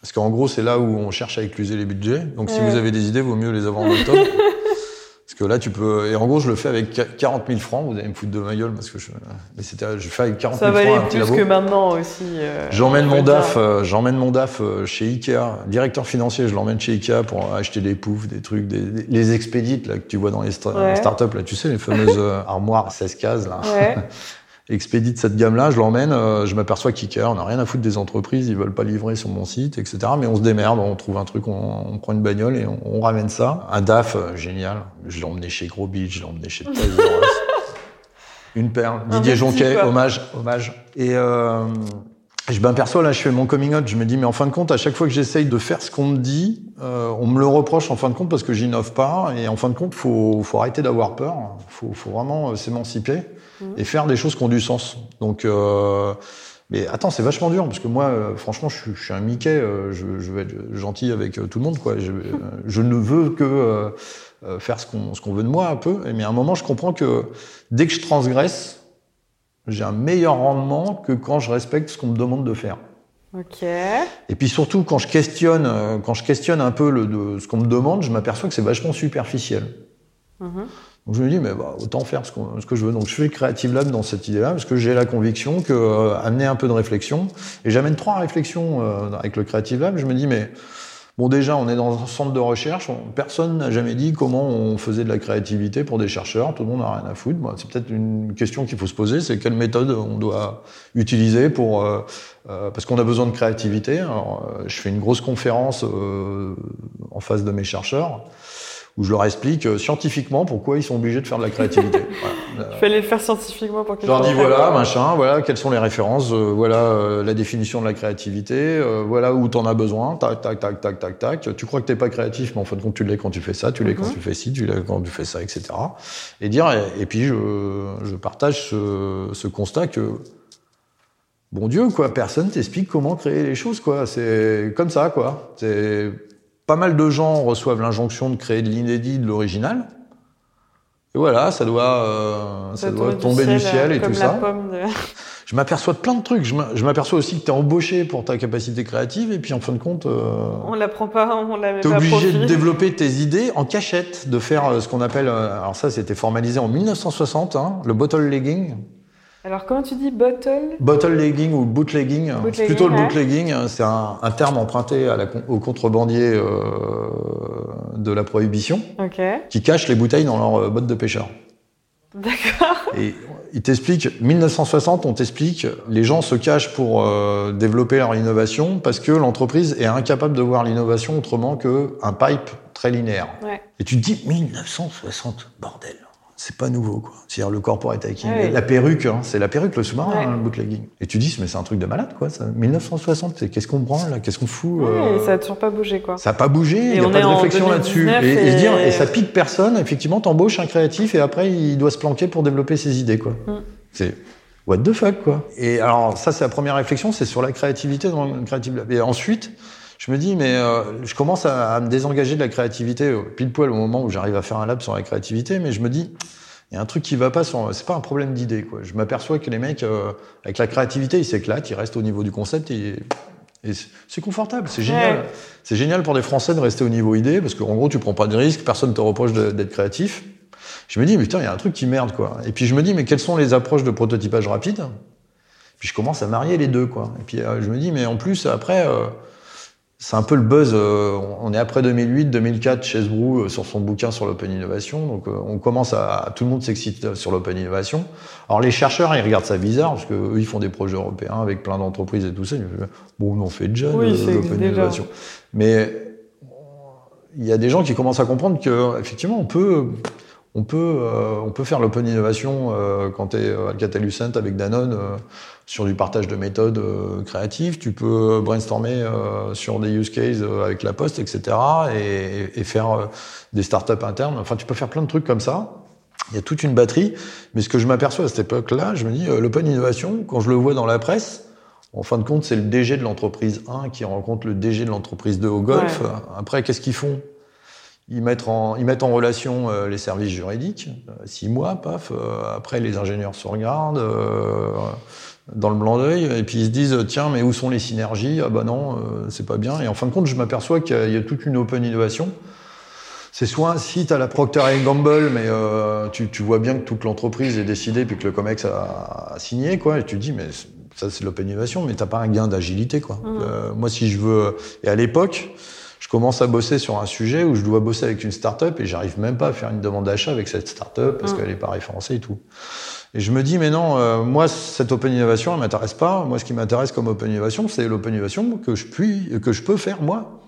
Parce qu'en gros, c'est là où on cherche à écluser les budgets. Donc, ouais. si vous avez des idées, vaut mieux les avoir en octobre. (laughs) Parce que là, tu peux. Et en gros, je le fais avec 40 000 francs. Vous allez me foutre de ma gueule parce que je. Mais c'était. Je fais avec 40 Ça 000 francs. Ça valait plus labo. que maintenant aussi. Euh, j'emmène mon DAF. Euh, j'emmène mon DAF chez Ikea. Directeur financier, je l'emmène chez Ikea pour acheter des poufs, des trucs, des, des, les expédites là que tu vois dans les, sta ouais. startups là. Tu sais les fameuses armoires 16 cases là. Ouais. (laughs) expédite cette gamme-là, je l'emmène, euh, je m'aperçois qu'IKEA, on n'a rien à foutre des entreprises, ils veulent pas livrer sur mon site, etc. Mais on se démerde, on trouve un truc, on, on prend une bagnole et on, on, ramène ça. Un DAF, euh, génial. Je l'ai emmené chez Gros Beach, je l'ai emmené chez (laughs) Une perle. Didier Jonquet, hommage, hommage. Et euh, je m'aperçois, là, je fais mon coming out, je me dis, mais en fin de compte, à chaque fois que j'essaye de faire ce qu'on me dit, euh, on me le reproche en fin de compte parce que j'innove pas. Et en fin de compte, faut, faut arrêter d'avoir peur. Faut, faut vraiment euh, s'émanciper mmh. et faire des choses qui ont du sens. Donc, euh, mais attends, c'est vachement dur parce que moi, euh, franchement, je, je, suis un Mickey. Euh, je, je, veux être gentil avec tout le monde, quoi. Je, je ne veux que faire ce qu'on qu'on veut de moi un peu. Mais à un moment, je comprends que dès que je transgresse, j'ai un meilleur rendement que quand je respecte ce qu'on me demande de faire. Ok. Et puis surtout, quand je questionne, quand je questionne un peu le, de, ce qu'on me demande, je m'aperçois que c'est vachement superficiel. Mm -hmm. Donc je me dis, mais bah, autant faire ce, ce, que je veux. Donc je fais le Creative Lab dans cette idée-là, parce que j'ai la conviction que euh, amener un peu de réflexion, et j'amène trois réflexions euh, avec le Creative Lab, je me dis, mais Bon, déjà, on est dans un centre de recherche. On, personne n'a jamais dit comment on faisait de la créativité pour des chercheurs. Tout le monde n'a rien à foutre. Bon, c'est peut-être une question qu'il faut se poser. C'est quelle méthode on doit utiliser pour euh, euh, parce qu'on a besoin de créativité. Alors, euh, je fais une grosse conférence euh, en face de mes chercheurs où je leur explique euh, scientifiquement pourquoi ils sont obligés de faire de la créativité. (laughs) voilà. Il fallait le faire scientifiquement pour qu'ils Je leur dis voilà, machin, voilà, quelles sont les références, euh, voilà euh, la définition de la créativité, euh, voilà où t'en as besoin, tac, tac, tac, tac, tac, tac. Tu crois que t'es pas créatif, mais en fin de compte, tu l'es quand tu fais ça, tu l'es mm -hmm. quand tu fais ci, tu l'es quand tu fais ça, etc. Et dire, et, et puis je, je partage ce, ce constat que bon Dieu, quoi, personne t'explique comment créer les choses, quoi. C'est comme ça, quoi. C'est pas mal de gens reçoivent l'injonction de créer de l'inédit, de l'original. Et voilà, ça doit, euh, ça, ça doit tomber du ciel, et tout ça. De... (laughs) Je m'aperçois de plein de trucs. Je m'aperçois aussi que tu es embauché pour ta capacité créative et puis en fin de compte. Euh, on l'apprend pas, on la met pas. T'es obligé de développer tes idées en cachette, de faire euh, ce qu'on appelle. Alors ça, c'était formalisé en 1960, hein, le bottle legging. Alors, comment tu dis bottle? Bottle legging ou bootlegging. bootlegging c'est plutôt le bootlegging. Ouais. C'est un, un, terme emprunté à la, aux contrebandiers euh, de la prohibition okay. qui cachent les bouteilles dans leur botte de pêcheur. D'accord. Et il t'explique, 1960, on t'explique, les gens se cachent pour euh, développer leur innovation parce que l'entreprise est incapable de voir l'innovation autrement qu'un pipe très linéaire. Ouais. Et tu te dis, 1960, bordel c'est pas nouveau, quoi. C'est-à-dire le corporate. Ouais. La perruque, hein, c'est la perruque, le sous-marin, hein, le bootlegging. Et tu dis, mais c'est un truc de malade, quoi. Ça. 1960, qu'est-ce qu'on branle, là? Qu'est-ce qu'on fout Ouais, euh... ça a toujours pas bougé, quoi. Ça a pas bougé, il Et y a pas de réflexion là-dessus. 2019 Et, et se dire, et- et ça pique personne, effectivement, t'embauches un créatif et après, il doit se planquer pour développer ses idées, quoi. Mm. C'est what the fuck, quoi. Et alors, ça, c'est la première réflexion, c'est sur la créativité dans le Creative Lab. Et ensuite, je me dis, mais euh, je commence à, à me désengager de la créativité euh, pile poil au moment où j'arrive à faire un lab sur la créativité, mais je me dis, il y a un truc qui va pas sur, c'est pas un problème d'idée, quoi. Je m'aperçois que les mecs, euh, avec la créativité, ils s'éclatent, ils restent au niveau du concept et, et c'est confortable, c'est génial. Ouais. C'est génial pour des Français de rester au niveau idée, parce qu'en gros, tu prends pas de risques, personne te reproche d'être créatif. Je me dis, mais putain, il y a un truc qui merde, quoi. Et puis je me dis, mais quelles sont les approches de prototypage rapide? Puis je commence à marier les deux, quoi. Et puis euh, je me dis, mais en plus, après, euh, c'est un peu le buzz. euh, on est après 2008, 2004 chez Sbrou euh, sur son bouquin sur l'open innovation. Donc, euh, on commence à tout le monde s'excite sur l'open innovation. Alors, les chercheurs, ils regardent ça bizarre parce que eux, ils font des projets européens avec plein d'entreprises et tout ça. Ils disent, bon, on fait déjà Oui, l'open innovation. Mais il y a des gens qui commencent à comprendre que effectivement, on peut. On peut, euh, on peut faire l'open innovation euh, quand tu es à Alcatel-Lucent avec Danone euh, sur du partage de méthodes euh, créatives. Tu peux brainstormer euh, sur des use cases euh, avec la Poste, etc. et, et faire euh, des startups internes. Enfin, tu peux faire plein de trucs comme ça. Il y a toute une batterie. Mais ce que je m'aperçois à cette époque-là, je me dis, euh, l'open innovation, quand je le vois dans la presse, en fin de compte, c'est le DG de l'entreprise 1 qui rencontre le DG de l'entreprise 2 au golf. Ouais. Après, qu'est-ce qu'ils font? Ils mettent, en, ils mettent en relation euh, les services juridiques, euh, six mois, paf. euh, après, les ingénieurs se regardent euh, dans le blanc d'œil, et puis ils se disent tiens, mais où sont les synergies? Ah bah non, euh, c'est pas bien. Et en fin de compte, je m'aperçois qu'il y a toute une open innovation. C'est soit si tu as la Procter Gamble, mais euh, tu, tu vois bien que toute l'entreprise est décidée, puis que le COMEX a, a signé, quoi, et tu te dis mais ça c'est l'open innovation, mais t'as pas un gain d'agilité, quoi. Mhm. Euh, moi, si je veux, et à l'époque, commence à bosser sur un sujet où je dois bosser avec une start-up et j'arrive même pas à faire une demande d'achat avec cette start-up parce Mhm. qu'elle est pas référencée et tout. Et je me dis, mais non, euh, moi, cette open innovation, elle m'intéresse pas. Moi, ce qui m'intéresse comme open innovation, c'est l'open innovation que je, puis, que je peux faire, moi.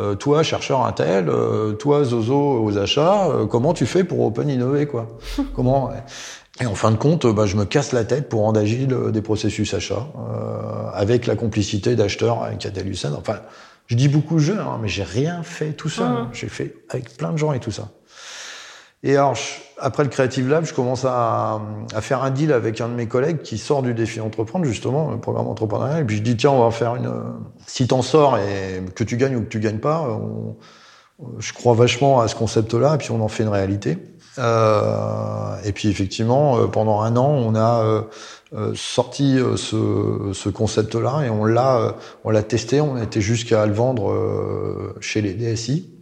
Euh, toi, chercheur Intel, euh, toi, Zozo aux achats, comment tu fais pour open innover, quoi? (laughs) Comment? Et en fin de compte, bah, je me casse la tête pour rendre agile des processus achats, avec la complicité d'acheteurs avec Catalucent. Enfin, je dis beaucoup je, hein, mais j'ai rien fait tout seul. Mhm. J'ai fait avec plein de gens et tout ça. Et alors, je- après le Creative Lab, je commence à, à faire un deal avec un de mes collègues qui sort du défi entreprendre, justement, le programme entrepreneurial. Et puis je dis, tiens, on va faire une. Si t'en sors et que tu gagnes ou que tu gagnes pas, on- je crois vachement à ce concept-là, et puis on en fait une réalité. Euh, et puis effectivement, euh, pendant un an, on a euh, sorti euh, ce, ce concept-là et on l'a, euh, on l'a testé. On été jusqu'à le vendre euh, chez les DSI.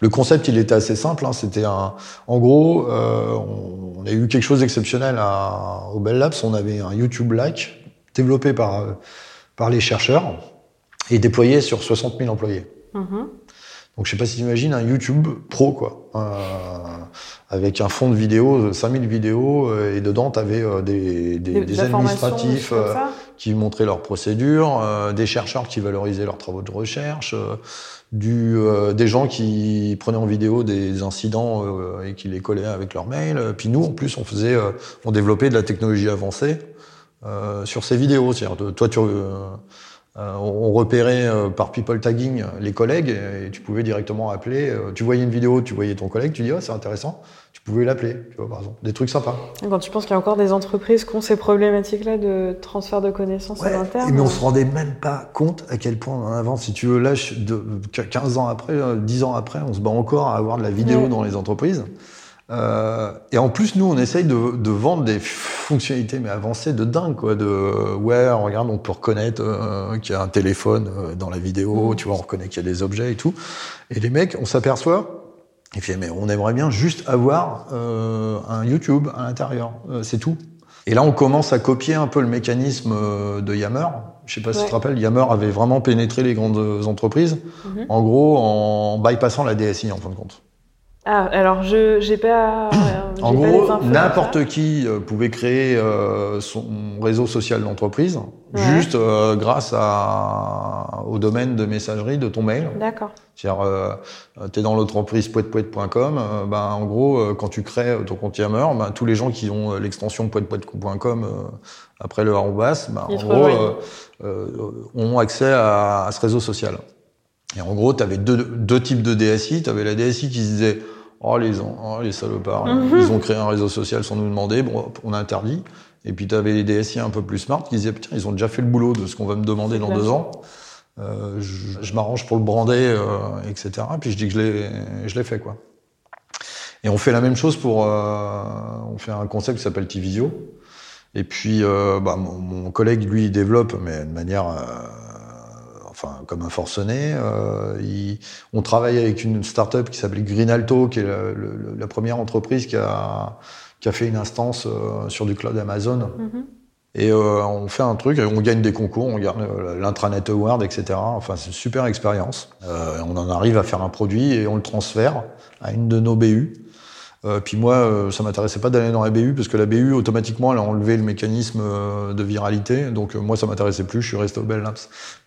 Le concept, il était assez simple. Hein, C'était en gros, euh, on, a eu quelque chose d'exceptionnel au Bell Labs. On avait un YouTube-like développé par euh, par les chercheurs et déployé sur 60 000 employés. Mhm. Donc je sais pas si tu imagines un YouTube pro quoi, Euh, avec un fond de vidéo, 5000 vidéos euh, et dedans tu avais des, des, administratifs euh, qui montraient leurs procédures, euh, des chercheurs qui valorisaient leurs travaux de recherche, euh, du, euh, des gens qui prenaient en vidéo des incidents euh, et qui les collaient avec leur mail. Puis nous en plus on faisait, euh, on développait de la technologie avancée euh, sur ces vidéos. C'est-à-dire, toi tu euh, euh, on repérait euh, par people tagging les collègues et, tu pouvais directement appeler. euh, tu voyais une vidéo, tu voyais ton collègue, tu dis oh, c'est intéressant, tu pouvais l'appeler, tu vois par exemple, des trucs sympas. Quand tu penses qu'il y a encore des entreprises qui ont ces problématiques-là de transfert de connaissances à l'interne. mais on se rendait même pas compte à quel point on en avance. Si tu veux, là, de, 15 ans après, euh, 10 ans après, on se bat encore à avoir de la vidéo Ouais. dans les entreprises. Euh, et en plus, nous, on essaye de, de vendre des fonctionnalités mais avancées de dingue, quoi. De ouais, regarde, on peut reconnaître euh, qu'il y a un téléphone euh, dans la vidéo, tu vois, on reconnaît qu'il y a des objets et tout. Et les mecs, on s'aperçoit. Et puis, mais on aimerait bien juste avoir euh, un YouTube à l'intérieur, Euh, c'est tout. Et là, on commence à copier un peu le mécanisme euh, de Yammer. Je sais pas si tu te rappelles, Yammer avait vraiment pénétré les grandes entreprises, Mhm. en gros, en bypassant la DSI, en fin de compte. Ah, alors je j'ai pas. j'ai En gros, n'importe qui euh, pouvait créer euh, son réseau social d'entreprise Ouais. juste euh, grâce à, au domaine de messagerie de ton mail. D'accord. C'est-à-dire, euh, tu es dans l'entreprise poetpoet.com, euh, ben, en gros, euh, quand tu crées ton compte Yammer, ben, tous les gens qui ont euh, l'extension poetpoet.com euh, après le arrobas, ben, en gros, euh, euh, ont accès à, à ce réseau social. Et en gros, tu avais deux, deux types de DSI. Tu avais la DSI qui se disait Oh, les, oh, les salopards, Mhm. ils ont créé un réseau social sans nous demander, bon, on a interdit. Et puis tu avais les DSI un peu plus smart qui disaient Putain, ils ont déjà fait le boulot de ce qu'on va me demander dans clair. deux ans. Euh, je je m'arrange pour le brander, euh, etc. Puis je dis que je l'ai, fait, quoi. Et on fait la même chose pour, euh, on fait un concept qui s'appelle T-Visio. Et puis, bah, mon, mon collègue, lui, il développe, mais de manière, enfin, comme un forcené. Euh, il- on travaille avec une start-up qui s'appelle Greenalto, qui est la, le- la première entreprise qui a, qui a fait une instance euh, sur du cloud Amazon. Mhm. Et euh, on fait un truc, on gagne des concours, on gagne l'intranet award, etc. Enfin, c'est une super expérience. Euh, on en arrive à faire un produit et on le transfère à une de nos BU. Euh, puis moi, euh, ça m'intéressait pas d'aller dans la BU parce que la BU automatiquement elle a enlevé le mécanisme euh, de viralité. Donc euh, moi, ça m'intéressait plus. Je suis resté au Bell Labs.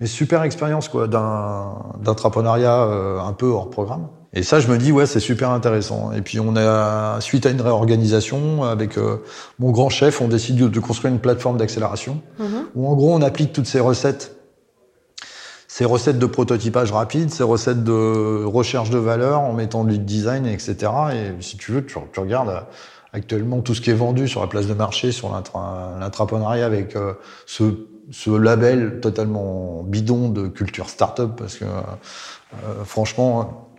Mais super expérience quoi, d'un d'entrepreneuriat euh, un peu hors programme. Et ça, je me dis ouais, c'est super intéressant. Et puis on a suite à une réorganisation avec euh, mon grand chef, on décide de, de construire une plateforme d'accélération Mhm. où en gros on applique toutes ces recettes ces recettes de prototypage rapide, ces recettes de recherche de valeur en mettant du design, etc. Et si tu veux, tu, regardes euh, actuellement tout ce qui est vendu sur la place de marché, sur l'intra- l'intrapreneuriat avec euh, ce, ce label totalement bidon de culture start-up, parce que euh, franchement,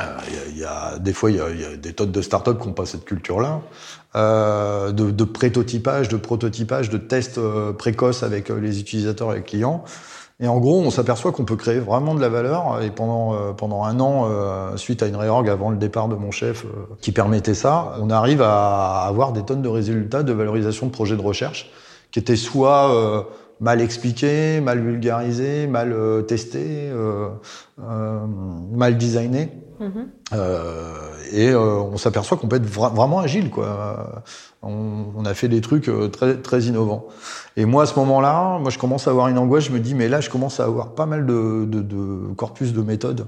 euh, il y, a- il y a des fois il y y a des tonnes de start-up qui n'ont pas cette culture-là, euh, de, de prétotypage, de prototypage, de tests euh, précoces avec euh, les utilisateurs et les clients. Et en gros, on s'aperçoit qu'on peut créer vraiment de la valeur. Et pendant euh, pendant un an, euh, suite à une réorg avant le départ de mon chef, euh, qui permettait ça, on arrive à avoir des tonnes de résultats de valorisation de projets de recherche qui étaient soit mal expliqués, mal vulgarisés, mal testés, mal designés. Mhm. Euh, et euh, on s'aperçoit qu'on peut être vra- vraiment agile, quoi. On, on a fait des trucs euh, très très innovants. Et moi, à ce moment-là, moi, je commence à avoir une angoisse. Je me dis, mais là, je commence à avoir pas mal de, de, de corpus de méthodes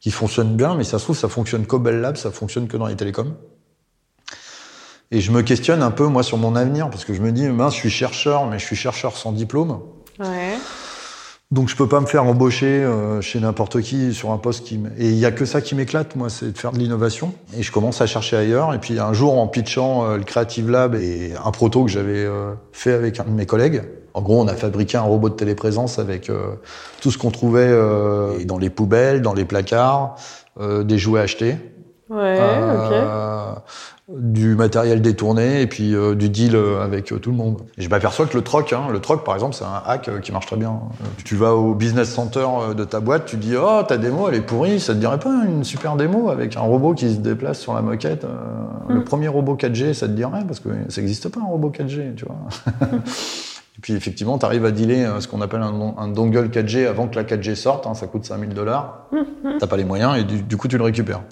qui fonctionnent bien, mais ça se trouve, ça fonctionne qu'au Bell Lab, ça fonctionne que dans les télécoms. Et je me questionne un peu moi sur mon avenir parce que je me dis, mince, je suis chercheur, mais je suis chercheur sans diplôme. Ouais. Donc je peux pas me faire embaucher euh, chez n'importe qui sur un poste qui m- et il y a que ça qui m'éclate moi c'est de faire de l'innovation. Et je commence à chercher ailleurs. Et puis un jour en pitchant euh, le Creative Lab et un proto que j'avais euh, fait avec un de mes collègues en gros on a fabriqué un robot de téléprésence avec euh, tout ce qu'on trouvait euh, dans les poubelles dans les placards euh, des jouets achetés. Ouais, ok. Du matériel détourné et puis euh, du deal euh, avec euh, tout le monde. Et je m'aperçois que le troc, hein, le troc par exemple, c'est un hack euh, qui marche très bien. Tu vas au business center de ta boîte, tu dis oh ta démo elle est pourrie, ça te dirait pas une super démo avec un robot qui se déplace sur la moquette, euh, le premier robot 4G, ça te dirait parce que ça n'existe pas un robot 4G, tu vois. (laughs) Et puis effectivement, tu arrives à dealer ce qu'on appelle un, un dongle 4G avant que la 4G sorte, hein, ça coûte 5000 dollars. T'as pas les moyens et du, du coup tu le récupères.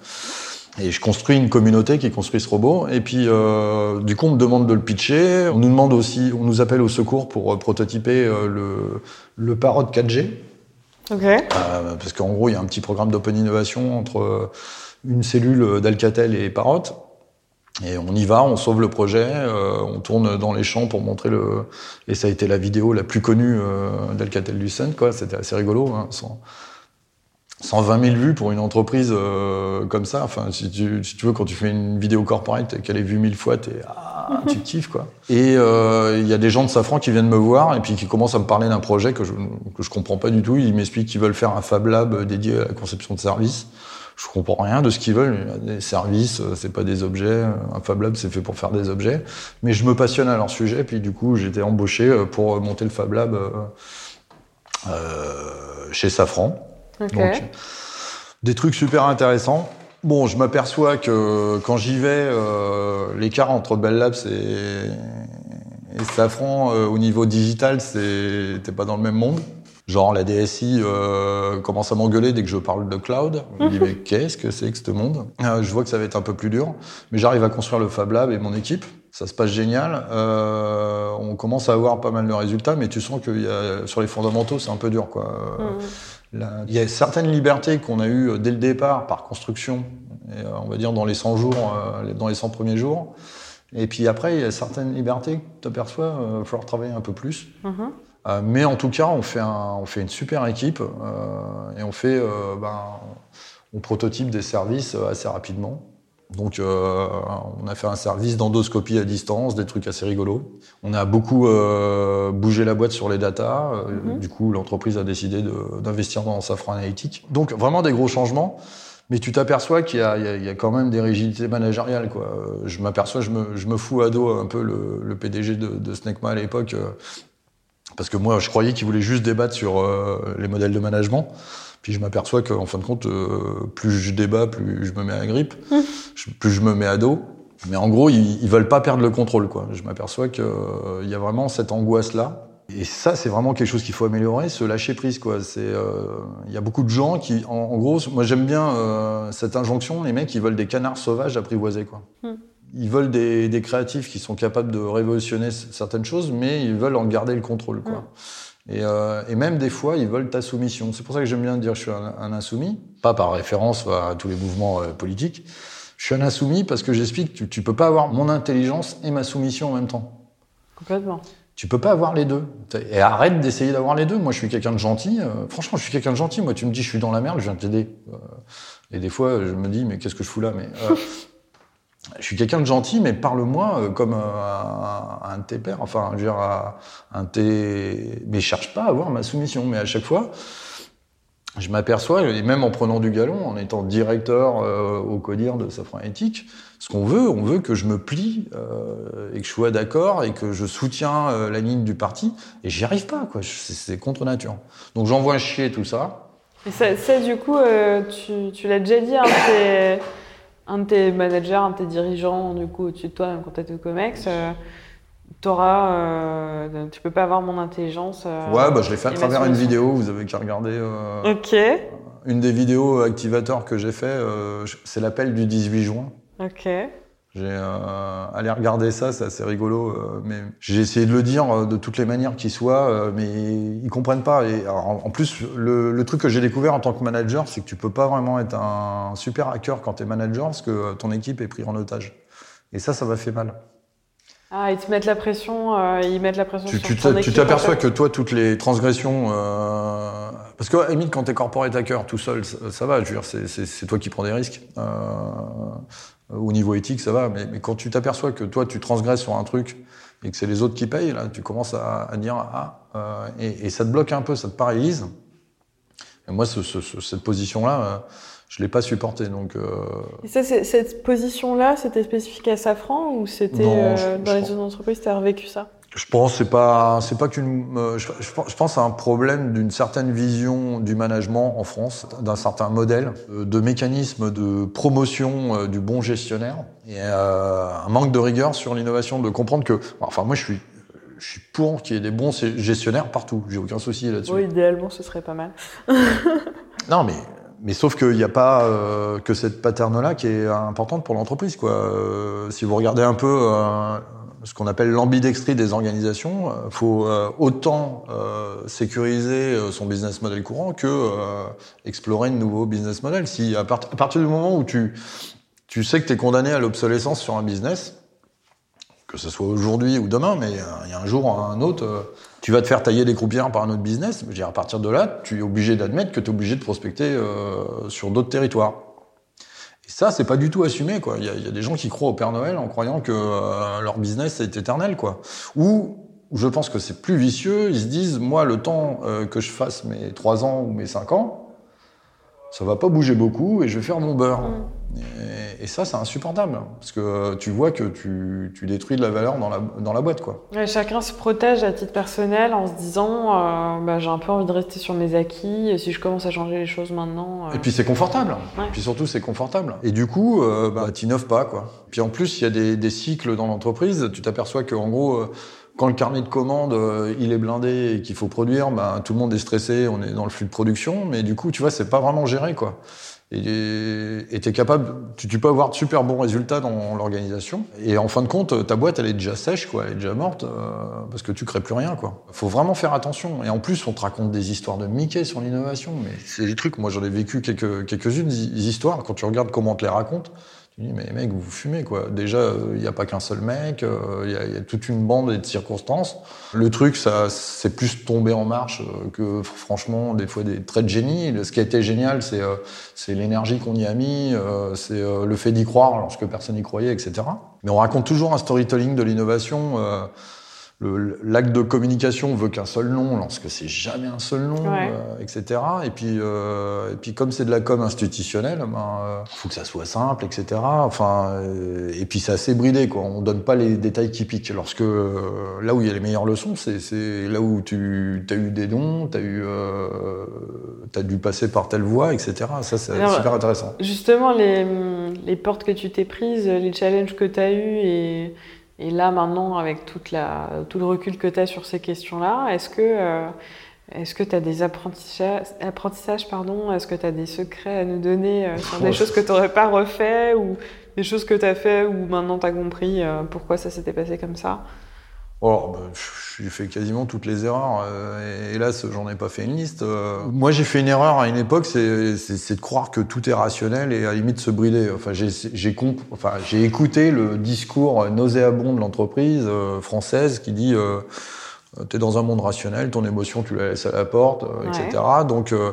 Et je construis une communauté qui construit ce robot. Et puis, euh, du coup, on me demande de le pitcher. On nous demande aussi, on nous appelle au secours pour euh, prototyper euh, le, le Parrot 4G. Ok. Euh, parce qu'en gros, il y a un petit programme d'open innovation entre une cellule d'Alcatel et Parrot. Et on y va, on sauve le projet, euh, on tourne dans les champs pour montrer le. Et ça a été la vidéo la plus connue euh, d'Alcatel Lucent, quoi. C'était assez rigolo. Hein, sans- 120 000 vues pour une entreprise euh, comme ça. Enfin, si tu, si tu veux, quand tu fais une vidéo corporate et qu'elle est vue mille fois, t'es, ah, tu kiffes, quoi. Et euh, il y a des gens de Safran qui viennent me voir et puis qui commencent à me parler d'un projet que je, que je comprends pas du tout. Ils m'expliquent qu'ils veulent faire un Fab Lab dédié à la conception de services. Je comprends rien de ce qu'ils veulent. Des services, euh, c'est pas des objets. Un Fab Lab, c'est fait pour faire des objets. Mais je me passionne à leur sujet. Puis du coup, j'étais embauché euh, pour monter le Fab Lab euh, chez Safran. Donc, des trucs super intéressants. Bon, je m'aperçois que quand j'y vais, euh, l'écart entre Bell Labs et, et Safran euh, au niveau digital, c'est t'es pas dans le même monde. Genre la DSI euh, commence à m'engueuler dès que je parle de cloud. Je me dis (laughs) mais qu'est-ce que c'est que ce monde? Je vois que ça va être un peu plus dur, mais j'arrive à construire le Fab Lab et mon équipe. Ça se passe génial. Euh, on commence à avoir pas mal de résultats, mais tu sens que y a, sur les fondamentaux, c'est un peu dur, quoi. Euh, Là, il y a certaines libertés qu'on a eues dès le départ par construction, et, euh, on va dire dans les 100 jours, euh, dans les 100 premiers jours. Et puis après, il y a certaines libertés que tu aperçois, il va falloir travailler un peu plus. Euh, mais en tout cas, on fait, un, on fait une super équipe euh, et on fait, euh, ben, on prototype des services euh, assez rapidement. Donc, euh, on a fait un service d'endoscopie à distance, des trucs assez rigolos. On a beaucoup euh, bougé la boîte sur les datas. Euh, Du coup, l'entreprise a décidé d'investir dans Safran Analytics. Donc, vraiment des gros changements. Mais tu t'aperçois qu'il y, a- y y quand même des rigidités managériales. Quoi. Je m'aperçois, je me, je me fous à dos un peu le, le PDG de, de Snecma à l'époque. euh, parce que moi, je croyais qu'il voulait juste débattre sur les modèles de management. Puis je m'aperçois qu'en fin de compte, euh, plus je débat, plus je me mets à la grippe, je- plus je me mets à dos. Mais en gros, ils, ils veulent pas perdre le contrôle, quoi. Je m'aperçois qu'il euh, y a vraiment cette angoisse-là. Et ça, c'est vraiment quelque chose qu'il faut améliorer, se lâcher prise, quoi. C'est, euh, il y a beaucoup de gens qui, en, en gros, moi j'aime bien euh, cette injonction. Les mecs, ils veulent des canards sauvages apprivoisés, quoi. Hmm. Ils veulent des, des créatifs qui sont capables de révolutionner certaines choses, mais ils veulent en garder le contrôle, quoi. Et, euh, et même des fois, ils veulent ta soumission. C'est pour ça que j'aime bien dire que je suis un, un insoumis, pas par référence à tous les mouvements euh, politiques. Je suis un insoumis parce que j'explique que tu, tu peux pas avoir mon intelligence et ma soumission en même temps. Complètement. Tu peux pas avoir les deux. Et arrête d'essayer d'avoir les deux. Moi, je suis quelqu'un de gentil. Euh, franchement, je suis quelqu'un de gentil. Moi, tu me dis, je suis dans la merde, je viens t'aider. Et des fois, je me dis, mais qu'est-ce que je fous là Mais je suis quelqu'un de gentil, mais parle-moi euh, comme euh, à, à un de tes pères. Enfin, je veux dire, un de tes. Mais cherche pas à avoir ma soumission. Mais à chaque fois, je m'aperçois, et même en prenant du galon, en étant directeur euh, au CODIR de Safran Éthique, ce qu'on veut, on veut que je me plie euh, et que je sois d'accord et que je soutiens euh, la ligne du parti. Et j'y arrive pas, quoi. C'est contre nature. Donc j'envoie chier tout ça. Et ça, du coup, euh, tu, l'as déjà dit à un de, tes, managers, un de tes dirigeants, du coup, au-dessus de toi, quand tu étais au COMEX, euh, t'auras, euh, tu peux pas avoir mon intelligence. euh, ouais, bah, je l'ai fait à travers une vidéo. Vous avez qu'à regarder. euh, Ok, Une des vidéos activateurs que j'ai fait, euh, c'est l'appel du 18 juin. ok. J'ai euh, allé regarder ça, c'est assez rigolo. euh, mais j'ai essayé de le dire euh, de toutes les manières qui soient, euh, mais ils comprennent pas. Et alors, en, en plus, le, le truc que j'ai découvert en tant que manager, c'est que tu peux pas vraiment être un super hacker quand tu es manager, parce que ton équipe est prise en otage. Et ça, ça m'a fait mal. Ah, ils te mettent la pression, euh, ils mettent la pression Tu sur tu ton tu t'aperçois en fait. que toi, toutes les transgressions, euh, parce que limite, quand t'es corporate hacker tout seul, ça, ça va. Je veux dire, c'est- toi qui prends des risques. Euh, au niveau éthique, ça va. Mais, mais quand tu t'aperçois que toi, tu transgresses sur un truc et que c'est les autres qui payent, là, tu commences à, à dire ah, euh, et, et ça te bloque un peu, ça te paralyse. Et moi, ce- ce- ce- cette position-là, euh, je l'ai pas supportée. Donc, euh, Et ça, cette position-là, c'était spécifique à Safran ou c'était euh, dans je les autres entreprises, tu as revécu ça? Je pense c'est pas c'est pas qu'une euh, je, je pense- à un problème d'une certaine vision du management en France, d'un certain modèle euh, de mécanisme de promotion euh, du bon gestionnaire et euh, un manque de rigueur sur l'innovation, de comprendre que enfin moi je suis je suis pour qu'il y ait des bons gestionnaires partout, j'ai aucun souci là-dessus. Oui, idéalement, ce serait pas mal. (laughs) Non, mais, mais sauf qu'il n'y a pas euh, que cette pattern-là qui est importante pour l'entreprise. Quoi. Euh, si vous regardez un peu euh, ce qu'on appelle l'ambidextrie des organisations, il faut euh, autant euh, sécuriser euh, son business model courant que euh, explorer de nouveaux business models. Si à, part- à partir du moment où tu, tu sais que tu es condamné à l'obsolescence sur un business, que ce soit aujourd'hui ou demain, mais euh, il y a un jour ou un autre, euh, tu vas te faire tailler des croupières par un autre business. Je veux dire, à partir de là, tu es obligé d'admettre que tu es obligé de prospecter euh, sur d'autres territoires. Ça, c'est pas du tout assumé, quoi. Il y, a, des gens qui croient au Père Noël en croyant que euh, leur business est éternel, quoi. Ou je pense que c'est plus vicieux. Ils se disent, moi, le temps euh, que je fasse mes 3 ans ou mes 5 ans, ça va pas bouger beaucoup et je vais faire mon beurre. Et, et ça, c'est insupportable. Parce que tu vois que tu, tu détruis de la valeur dans la, dans la boîte, quoi. Ouais, chacun se protège à titre personnel en se disant euh, bah, j'ai un peu envie de rester sur mes acquis, et si je commence à changer les choses maintenant. euh, Et puis c'est confortable. Ouais. Et puis surtout c'est confortable. Et du coup, euh, bah, t'innoves pas quoi. Puis en plus il y a des, des cycles dans l'entreprise. Tu t'aperçois que en gros, euh, quand le carnet de commandes euh, il est blindé et qu'il faut produire, bah, tout le monde est stressé. On est dans le flux de production, mais du coup tu vois c'est pas vraiment géré quoi. Et es capable, tu, tu peux avoir de super bons résultats dans l'organisation. Et en fin de compte, ta boîte, elle est déjà sèche, quoi. Elle est déjà morte, euh, parce que tu crées plus rien, quoi. Faut vraiment faire attention. Et en plus, on te raconte des histoires de Mickey sur l'innovation. Mais c'est des trucs, moi j'en ai vécu quelques, quelques-unes des histoires. Quand tu regardes comment on te les raconte, tu dis, mais mec, vous fumez, quoi. Déjà, il n'y a pas qu'un seul mec, il y, a, y, a toute une bande et de circonstances. Le truc, ça, c'est plus tombé en marche euh, que, franchement, des fois, des traits de génie. Ce qui a été génial, c'est euh, c'est l'énergie qu'on y a mis, euh, c'est euh, le fait d'y croire lorsque personne n'y croyait, etc. Mais on raconte toujours un storytelling de l'innovation. L'acte de communication veut qu'un seul nom, lorsque c'est jamais un seul nom, Ouais. euh, etc. Et puis, euh, et puis comme c'est de la com institutionnelle, ben, euh, faut que ça soit simple, etc. Enfin, et puis c'est assez bridé, quoi. On donne pas les détails qui piquent. Lorsque là où il y a les meilleures leçons, c'est là où tu as eu des dons, tu as eu, t'as dû passer par telle voie, etc. Ça, c'est super intéressant. Justement, les, les portes que tu t'es prises, les challenges que tu as eus et, et là maintenant avec toute la, tout le recul que tu as sur ces questions-là, est-ce que euh, est-ce que tu as des apprentissages, apprentissages pardon, est-ce que tu as des secrets à nous donner euh, sur des Oh. choses que tu n'aurais pas refait ou des choses que tu as fait ou maintenant tu as compris euh, pourquoi ça s'était passé comme ça? Alors, bah, j'ai fait quasiment toutes les erreurs. euh, et hélas, j'en ai pas fait une liste. Euh, moi, j'ai fait une erreur à une époque, c'est c'est- c'est de croire que tout est rationnel et à la limite se brider. Enfin, j'ai enfin, j'ai écouté le discours nauséabond de l'entreprise euh, française qui dit euh, T'es dans un monde rationnel, ton émotion, tu la laisses à la porte, euh, Ouais. etc. Donc, euh,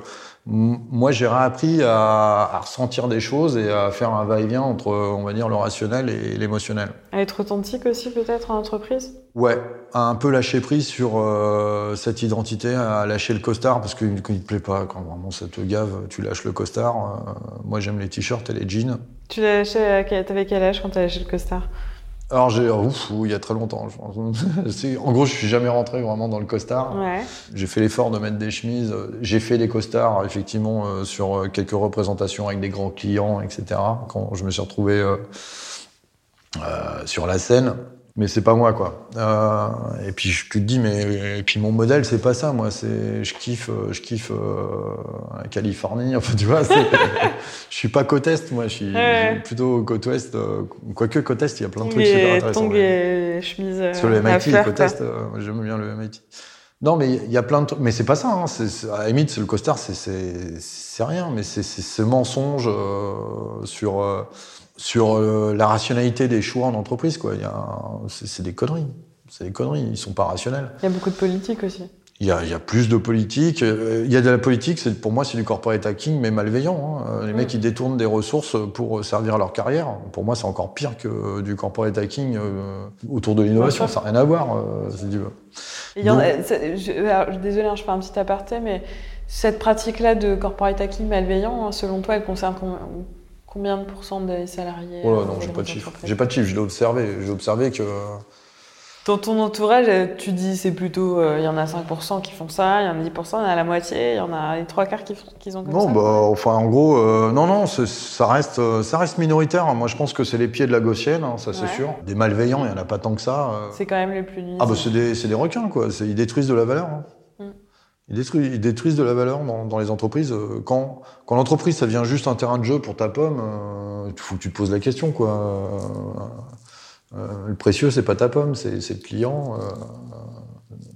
moi, j'ai réappris à, à ressentir des choses et à faire un va-et-vient entre, on va dire, le rationnel et l'émotionnel. À être authentique aussi peut-être en entreprise? Ouais, à un peu lâcher prise sur euh, cette identité, à lâcher le costard parce qu'il ne te plaît pas. Quand vraiment ça te gave, tu lâches le costard. Euh, moi, j'aime les t-shirts et les jeans. Tu l'as lâché t'avais quel âge quand tu as lâché le costard? Alors, j'ai, ouf, il y a très longtemps. je pense. (laughs) En gros, je suis jamais rentré vraiment dans le costard. Ouais. J'ai fait l'effort de mettre des chemises. J'ai fait des costards, effectivement, euh, sur euh, quelques représentations avec des grands clients, etc. Quand je me suis retrouvé euh, euh, sur la scène. Mais c'est pas moi, quoi. Euh, et puis je- tu te dis, mais et puis mon modèle, c'est pas ça, moi. C'est, je kiffe, euh, je kiffe euh, la Californie. (laughs) Enfin, tu vois, je suis pas côte est, moi. Je suis Ouais. plutôt côte ouest. euh, quoique côte est, il y a plein de trucs super intéressants. et chemise euh, Sur le à MIT, fleurs, côte quoi. est, euh, j'aime bien le MIT. Non, mais il y a plein de trucs. Mais c'est pas ça. Hein. C'est, à limite, c'est le costard, c'est, c'est, rien. Mais c'est, c'est ce mensonge euh, sur, euh, sur euh, la rationalité des choix en entreprise. Quoi. Un- c'est, des conneries. C'est des conneries. Ils sont pas rationnels. Il y a beaucoup de politique aussi. Il y a, il y a plus de politique. Euh, Il y a de la politique, c'est, pour moi, c'est du corporate hacking, mais malveillant. hein. Les Mm. mecs, ils détournent des ressources pour servir leur carrière. Pour moi, c'est encore pire que du corporate hacking euh, autour de l'innovation. Ça n'a rien à voir, euh, y en Donc- je, alors, désolée, hein, je fais un petit aparté, mais cette pratique-là de corporate hacking malveillant, hein, selon toi, elle concerne combien de pourcents des salariés Oh là, euh, non, des j'ai pas de chiffre. J'ai pas de chiffre, je l'ai observé. J'ai observé que. Dans ton entourage, euh, tu dis c'est plutôt, euh, il y en a 5% qui font ça, il y en a 10%, il y en a la moitié, il y en a les trois quarts qui, font- qui ont comme Non, ça. bah, enfin, en gros, euh, non, non, ça reste, euh, ça reste minoritaire. Moi, je pense que c'est les pieds de la gaussienne, hein, ça c'est Ouais. sûr. Des malveillants, il y en a pas tant que ça. euh. C'est quand même les plus nuisibles. Ah bah c'est des, c'est des requins quoi, ils détruisent de la valeur. hein. Ils, détruisent, ils détruisent de la valeur dans, dans les entreprises. Euh, Quand, quand l'entreprise ça devient juste un terrain de jeu pour ta pomme, euh, il faut que tu te poses la question quoi. Euh, euh, le précieux c'est pas ta pomme, c'est le client. euh,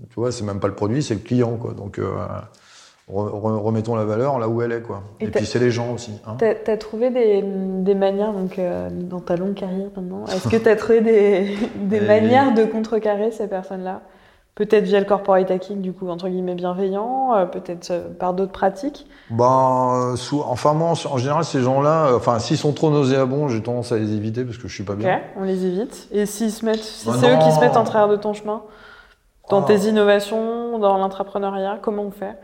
tu vois, c'est même pas le produit, c'est le client quoi. Donc euh, re- re- remettons la valeur là où elle est quoi. Et puis c'est les gens aussi. hein. T'as as trouvé des, des manières, donc euh, dans ta longue carrière maintenant, est-ce que tu as trouvé des, (laughs) des Et- manières de contrecarrer ces personnes-là? Peut-être via le corporate hacking, du coup, entre guillemets, bienveillant, euh, peut-être euh, par d'autres pratiques Ben, euh, sous- enfin moi, en en général, ces gens-là, euh, enfin, s'ils sont trop nauséabonds, j'ai tendance à les éviter parce que je suis pas Ok, bien. on les évite. Et s'ils se mettent, si Bah c'est eux qui se mettent en travers de ton chemin, dans Ah. tes innovations, dans l'entrepreneuriat, comment on fait?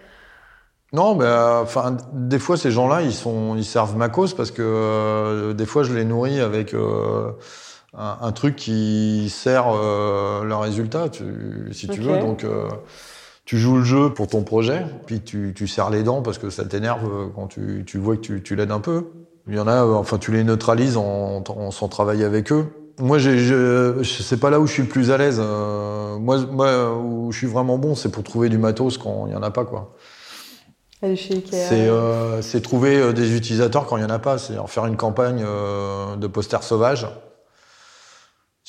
Non, mais euh, enfin, des fois, ces gens-là, ils sont, ils servent ma cause parce que des fois, je les nourris avec un, un truc qui sert euh, leur résultat, tu- si tu veux. Donc, euh, tu joues le jeu pour ton projet, puis tu, tu serres les dents parce que ça t'énerve euh, quand tu, tu vois que tu, tu l'aides un peu. Il y en a, enfin, tu les neutralises en, en sans travailler avec eux. Moi, je, c'est pas là où je suis le plus à l'aise. Euh, moi, moi, où je suis vraiment bon, c'est pour trouver du matos quand il y en a pas, quoi. C'est euh, trouver des utilisateurs quand il n'y en a pas. C'est faire une campagne euh, de posters sauvages.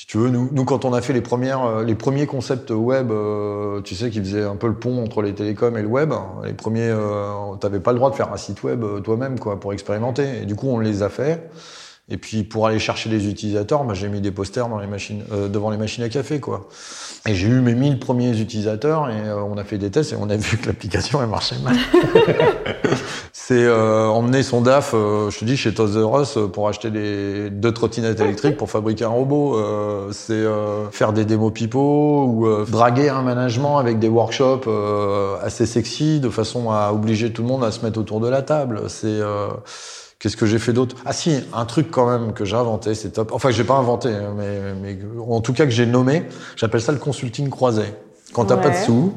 Si tu veux, nous, nous quand on a fait les, premières, euh, les premiers concepts web, euh, tu sais, qui faisaient un peu le pont entre les télécoms et le web, les premiers, euh, t'avais pas le droit de faire un site web euh, toi-même quoi, pour expérimenter. Et du coup, on les a fait. Et puis pour aller chercher les utilisateurs, bah, j'ai mis des posters dans les machines, euh, devant les machines à café, quoi. Et j'ai eu mes 1000 premiers utilisateurs et euh, on a fait des tests et on a vu que l'application elle marchait mal. (laughs) c'est euh, emmener son DAF, euh, je te dis, chez Toys R Us pour acheter des deux trottinettes électriques pour fabriquer un robot. Euh, c'est euh, faire des démos pipo ou euh, draguer un management avec des workshops euh, assez sexy de façon à obliger tout le monde à se mettre autour de la table. C'est euh, Qu'est-ce que j'ai fait d'autre? Ah si, un truc quand même que j'ai inventé, c'est top. Enfin, j'ai pas inventé, hein, mais, mais en tout cas que j'ai nommé. J'appelle ça le consulting croisé. Quand t'as Ouais. pas de sous,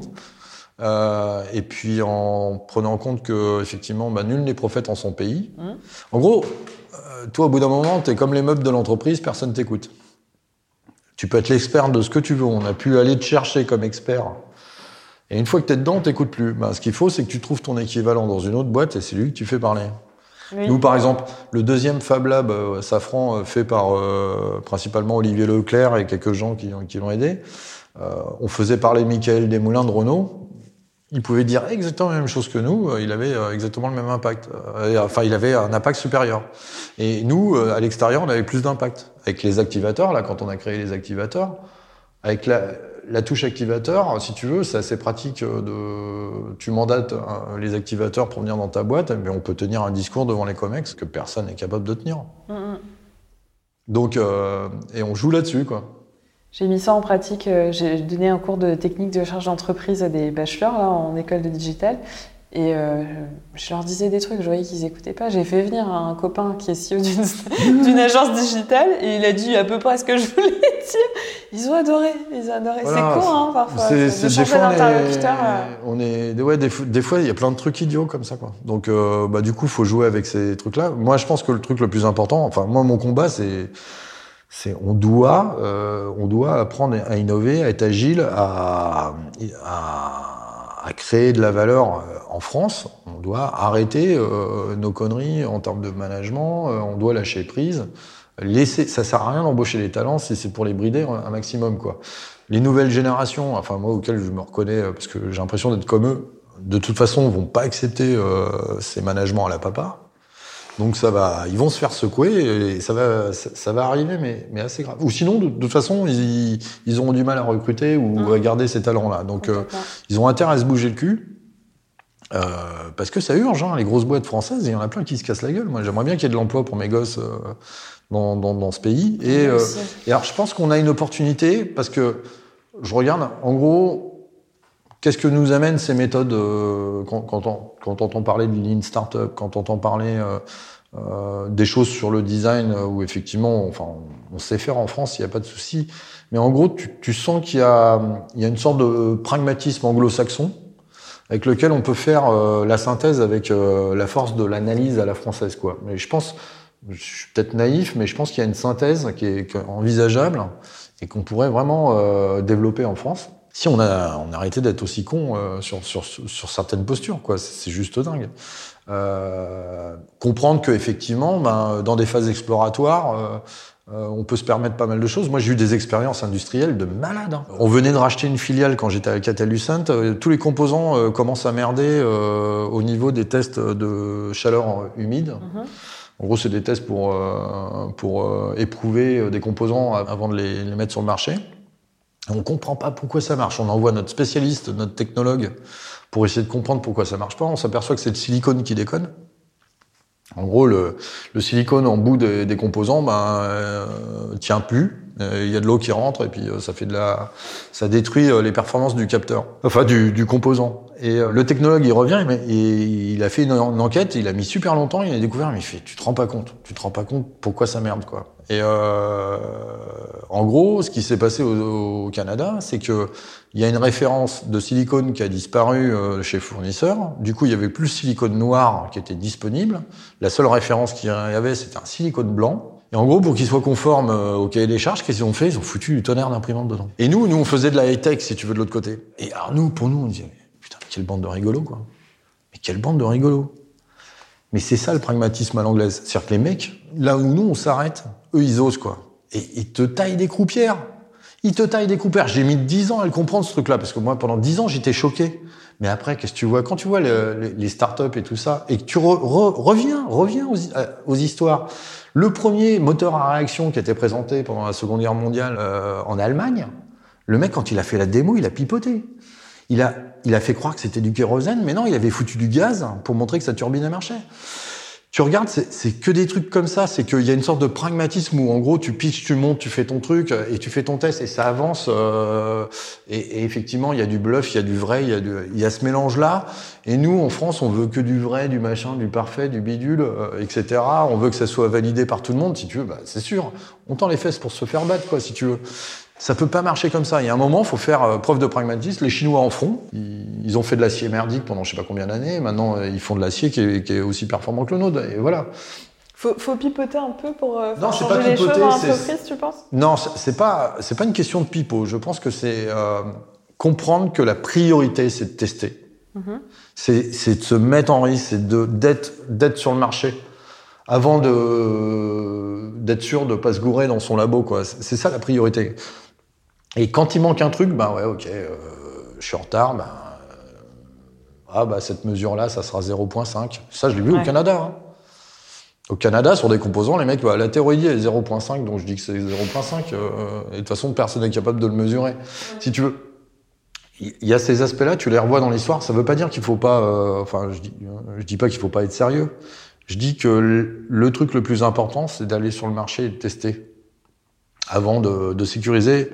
euh, et puis en prenant en compte que effectivement, bah, nul n'est prophète en son pays. Mhm. En gros, euh, toi, au bout d'un moment, t'es comme les meubles de l'entreprise, personne t'écoute. Tu peux être l'expert de ce que tu veux. On a pu aller te chercher comme expert. Et une fois que t'es dedans, on t'écoute plus. Bah, ce qu'il faut, c'est que tu trouves ton équivalent dans une autre boîte et c'est lui que tu fais parler. Oui. Nous, par exemple, le deuxième Fab Lab euh, Safran, fait par principalement Olivier Leclerc et quelques gens qui, qui l'ont aidé, on faisait parler Michael Desmoulins de Renault. Il pouvait dire exactement la même chose que nous, euh, il avait euh, exactement le même impact. Euh, enfin, il avait un impact supérieur. Et nous, à l'extérieur, on avait plus d'impact. Avec les activateurs, là, quand on a créé les activateurs, avec la, la touche activateur, si tu veux, c'est assez pratique de. Tu mandates les activateurs pour venir dans ta boîte, mais on peut tenir un discours devant les comex que personne n'est capable de tenir. Mm, mm. Donc, euh, et on joue là-dessus, quoi. J'ai mis ça en pratique. euh, J'ai donné un cours de technique de charge d'entreprise à des bachelors là, en école de digital. Et euh, je leur disais des trucs, je voyais qu'ils écoutaient pas. J'ai fait venir un copain qui est CEO (laughs) d'une agence digitale et il a dit à peu près ce que je voulais (laughs) dire. Ils ont adoré, ils ont adoré. Voilà, c'est con, hein, parfois. C'est- de des fois, on est- euh. on est, ouais, des, fois- des fois, il y a plein de trucs idiots comme ça, quoi. Donc, euh, bah, du coup, faut jouer avec ces trucs-là. Moi, je pense que le truc le plus important, enfin, moi, mon combat, c'est, on doit, euh, on doit apprendre à innover, à être agile, à, à, à créer de la valeur euh, en France. On doit arrêter euh, nos conneries en termes de management. euh, on doit lâcher prise. Laisser, ça sert à rien d'embaucher les talents si c'est pour les brider un maximum, quoi. Les nouvelles générations, enfin moi auxquelles je me reconnais parce que j'ai l'impression d'être comme eux, de toute façon vont pas accepter euh, ces managements à la papa. Donc ça va, ils vont se faire secouer et ça va, ça, ça va arriver, mais, mais assez grave. Ou sinon, de, de toute façon, ils, ils auront du mal à recruter ou à garder ces talents-là. Donc euh, ils ont intérêt à se bouger le cul. Euh, parce que ça urge, hein, les grosses boîtes françaises, il y en a plein qui se cassent la gueule. Moi, j'aimerais bien qu'il y ait de l'emploi pour mes gosses euh, dans, dans, dans ce pays. Et, euh, et alors, je pense qu'on a une opportunité parce que je regarde, en gros, qu'est-ce que nous amènent ces méthodes euh, quand, quand, on, entend parler de lean startup, quand on entend parler euh, euh, des choses sur le design euh, où effectivement, enfin, on, sait faire en France, il n'y a pas de souci. Mais en gros, tu, tu sens qu'il y a, il y a une sorte de pragmatisme anglo-saxon avec lequel on peut faire euh, la synthèse avec euh, la force de l'analyse à la française, quoi. Mais je pense, je suis peut-être naïf, mais je pense qu'il y a une synthèse qui est, envisageable et qu'on pourrait vraiment développer en France. Si on a, on a arrêté d'être aussi con euh, sur, sur, sur certaines postures, quoi. C'est juste dingue. Euh, comprendre que effectivement, ben, dans des phases exploratoires, euh, euh, on peut se permettre pas mal de choses. Moi, j'ai eu des expériences industrielles de malade. hein. On venait de racheter une filiale quand j'étais à Catalucent. Euh, tous les composants euh, commencent à merder euh, au niveau des tests de chaleur humide. En gros, c'est des tests pour, euh, pour éprouver des composants avant de les, les mettre sur le marché. On comprend pas pourquoi ça marche. On envoie notre spécialiste, notre technologue, pour essayer de comprendre pourquoi ça marche pas. On s'aperçoit que c'est le silicone qui déconne. En gros, le, silicone en bout des, des composants, ben, euh, tient plus. Euh, Il y a de l'eau qui rentre et puis euh, ça fait de la, ça détruit les performances du capteur, enfin du composant. Et euh, le technologue, il revient, mais il a fait une, enquête, il a mis super longtemps, il a découvert, mais il fait, tu te rends pas compte, tu te rends pas compte pourquoi ça merde quoi. Et euh, en gros, ce qui s'est passé au, Canada, c'est que il y a une référence de silicone qui a disparu euh, chez fournisseur. Du coup, il y avait plus de silicone noir qui était disponible. La seule référence qu'il y avait, c'était un silicone blanc. Et en gros, pour qu'il soit conforme euh, au cahier des charges, qu'est-ce qu'ils ont fait? Ils ont foutu du tonnerre d'imprimante dedans. Et nous, nous, on faisait de la high-tech, si tu veux, de l'autre côté. Et alors nous, pour nous, on disait, quelle bande de rigolos, quoi. Mais quelle bande de rigolos. Mais c'est ça le pragmatisme à l'anglaise. C'est-à-dire que les mecs, là où nous, on s'arrête, eux, ils osent, quoi. Et ils te taillent des croupières. Il te taille des couperts. J'ai mis 10 ans à le comprendre, ce truc-là, parce que moi, pendant 10 ans, j'étais choqué. Mais après, qu'est-ce que tu vois? Quand tu vois le, les, startups et tout ça, et que tu re, re, reviens, reviens aux, aux, histoires. Le premier moteur à réaction qui a été présenté pendant la Seconde Guerre mondiale euh, en Allemagne, le mec, quand il a fait la démo, il a pipoté. Il a fait croire que c'était du kérosène, mais non, il avait foutu du gaz pour montrer que sa turbine marchait. Tu regardes, c'est que des trucs comme ça. C'est qu'il y a une sorte de pragmatisme où, en gros, tu pitches, tu montes, tu fais ton truc et tu fais ton test et ça avance. Euh, et, et, effectivement, il y a du bluff, il y a du vrai, il y a, du, il y a ce mélange-là. Et nous, en France, on veut que du vrai, du machin, du parfait, du bidule, euh, etc. On veut que ça soit validé par tout le monde. Si tu veux, bah, c'est sûr. On tend les fesses pour se faire battre, quoi, si tu veux. Ça peut pas marcher comme ça. Il y a un moment, il faut faire euh, preuve de pragmatisme. Les Chinois en font. Ils, ont fait de l'acier merdique pendant je sais pas combien d'années. Maintenant, euh, ils font de l'acier qui, est, qui est aussi performant que le nôtre. Et voilà. Faut, faut pipoter un peu pour euh, non, changer pas les pipoter, choses en entreprise, tu penses? Non, c'est pas c'est pas une question de pipeau. Je pense que c'est euh, comprendre que la priorité, c'est de tester. Mm -hmm. C'est de se mettre en risque, c'est d'être d'être sur le marché avant de d'être sûr de pas se gourer dans son labo. quoi. C'est ça la priorité. Et quand il manque un truc, ben ouais, ok, euh, je suis en retard, ben, euh, ah bah cette mesure-là, ça sera 0.5. Ça, je l'ai vu ouais. au Canada. Hein. Au Canada, sur des composants, les mecs, bah, la théorie est 0.5, donc je dis que c'est 0.5. Euh, et de toute façon, personne n'est capable de le mesurer. Si tu veux, il y a ces aspects-là, tu les revois dans l'histoire. Ça veut pas dire qu'il faut pas, euh, enfin, je dis, je dis pas qu'il faut pas être sérieux. Je dis que le, le truc le plus important, c'est d'aller sur le marché et de tester avant de, de sécuriser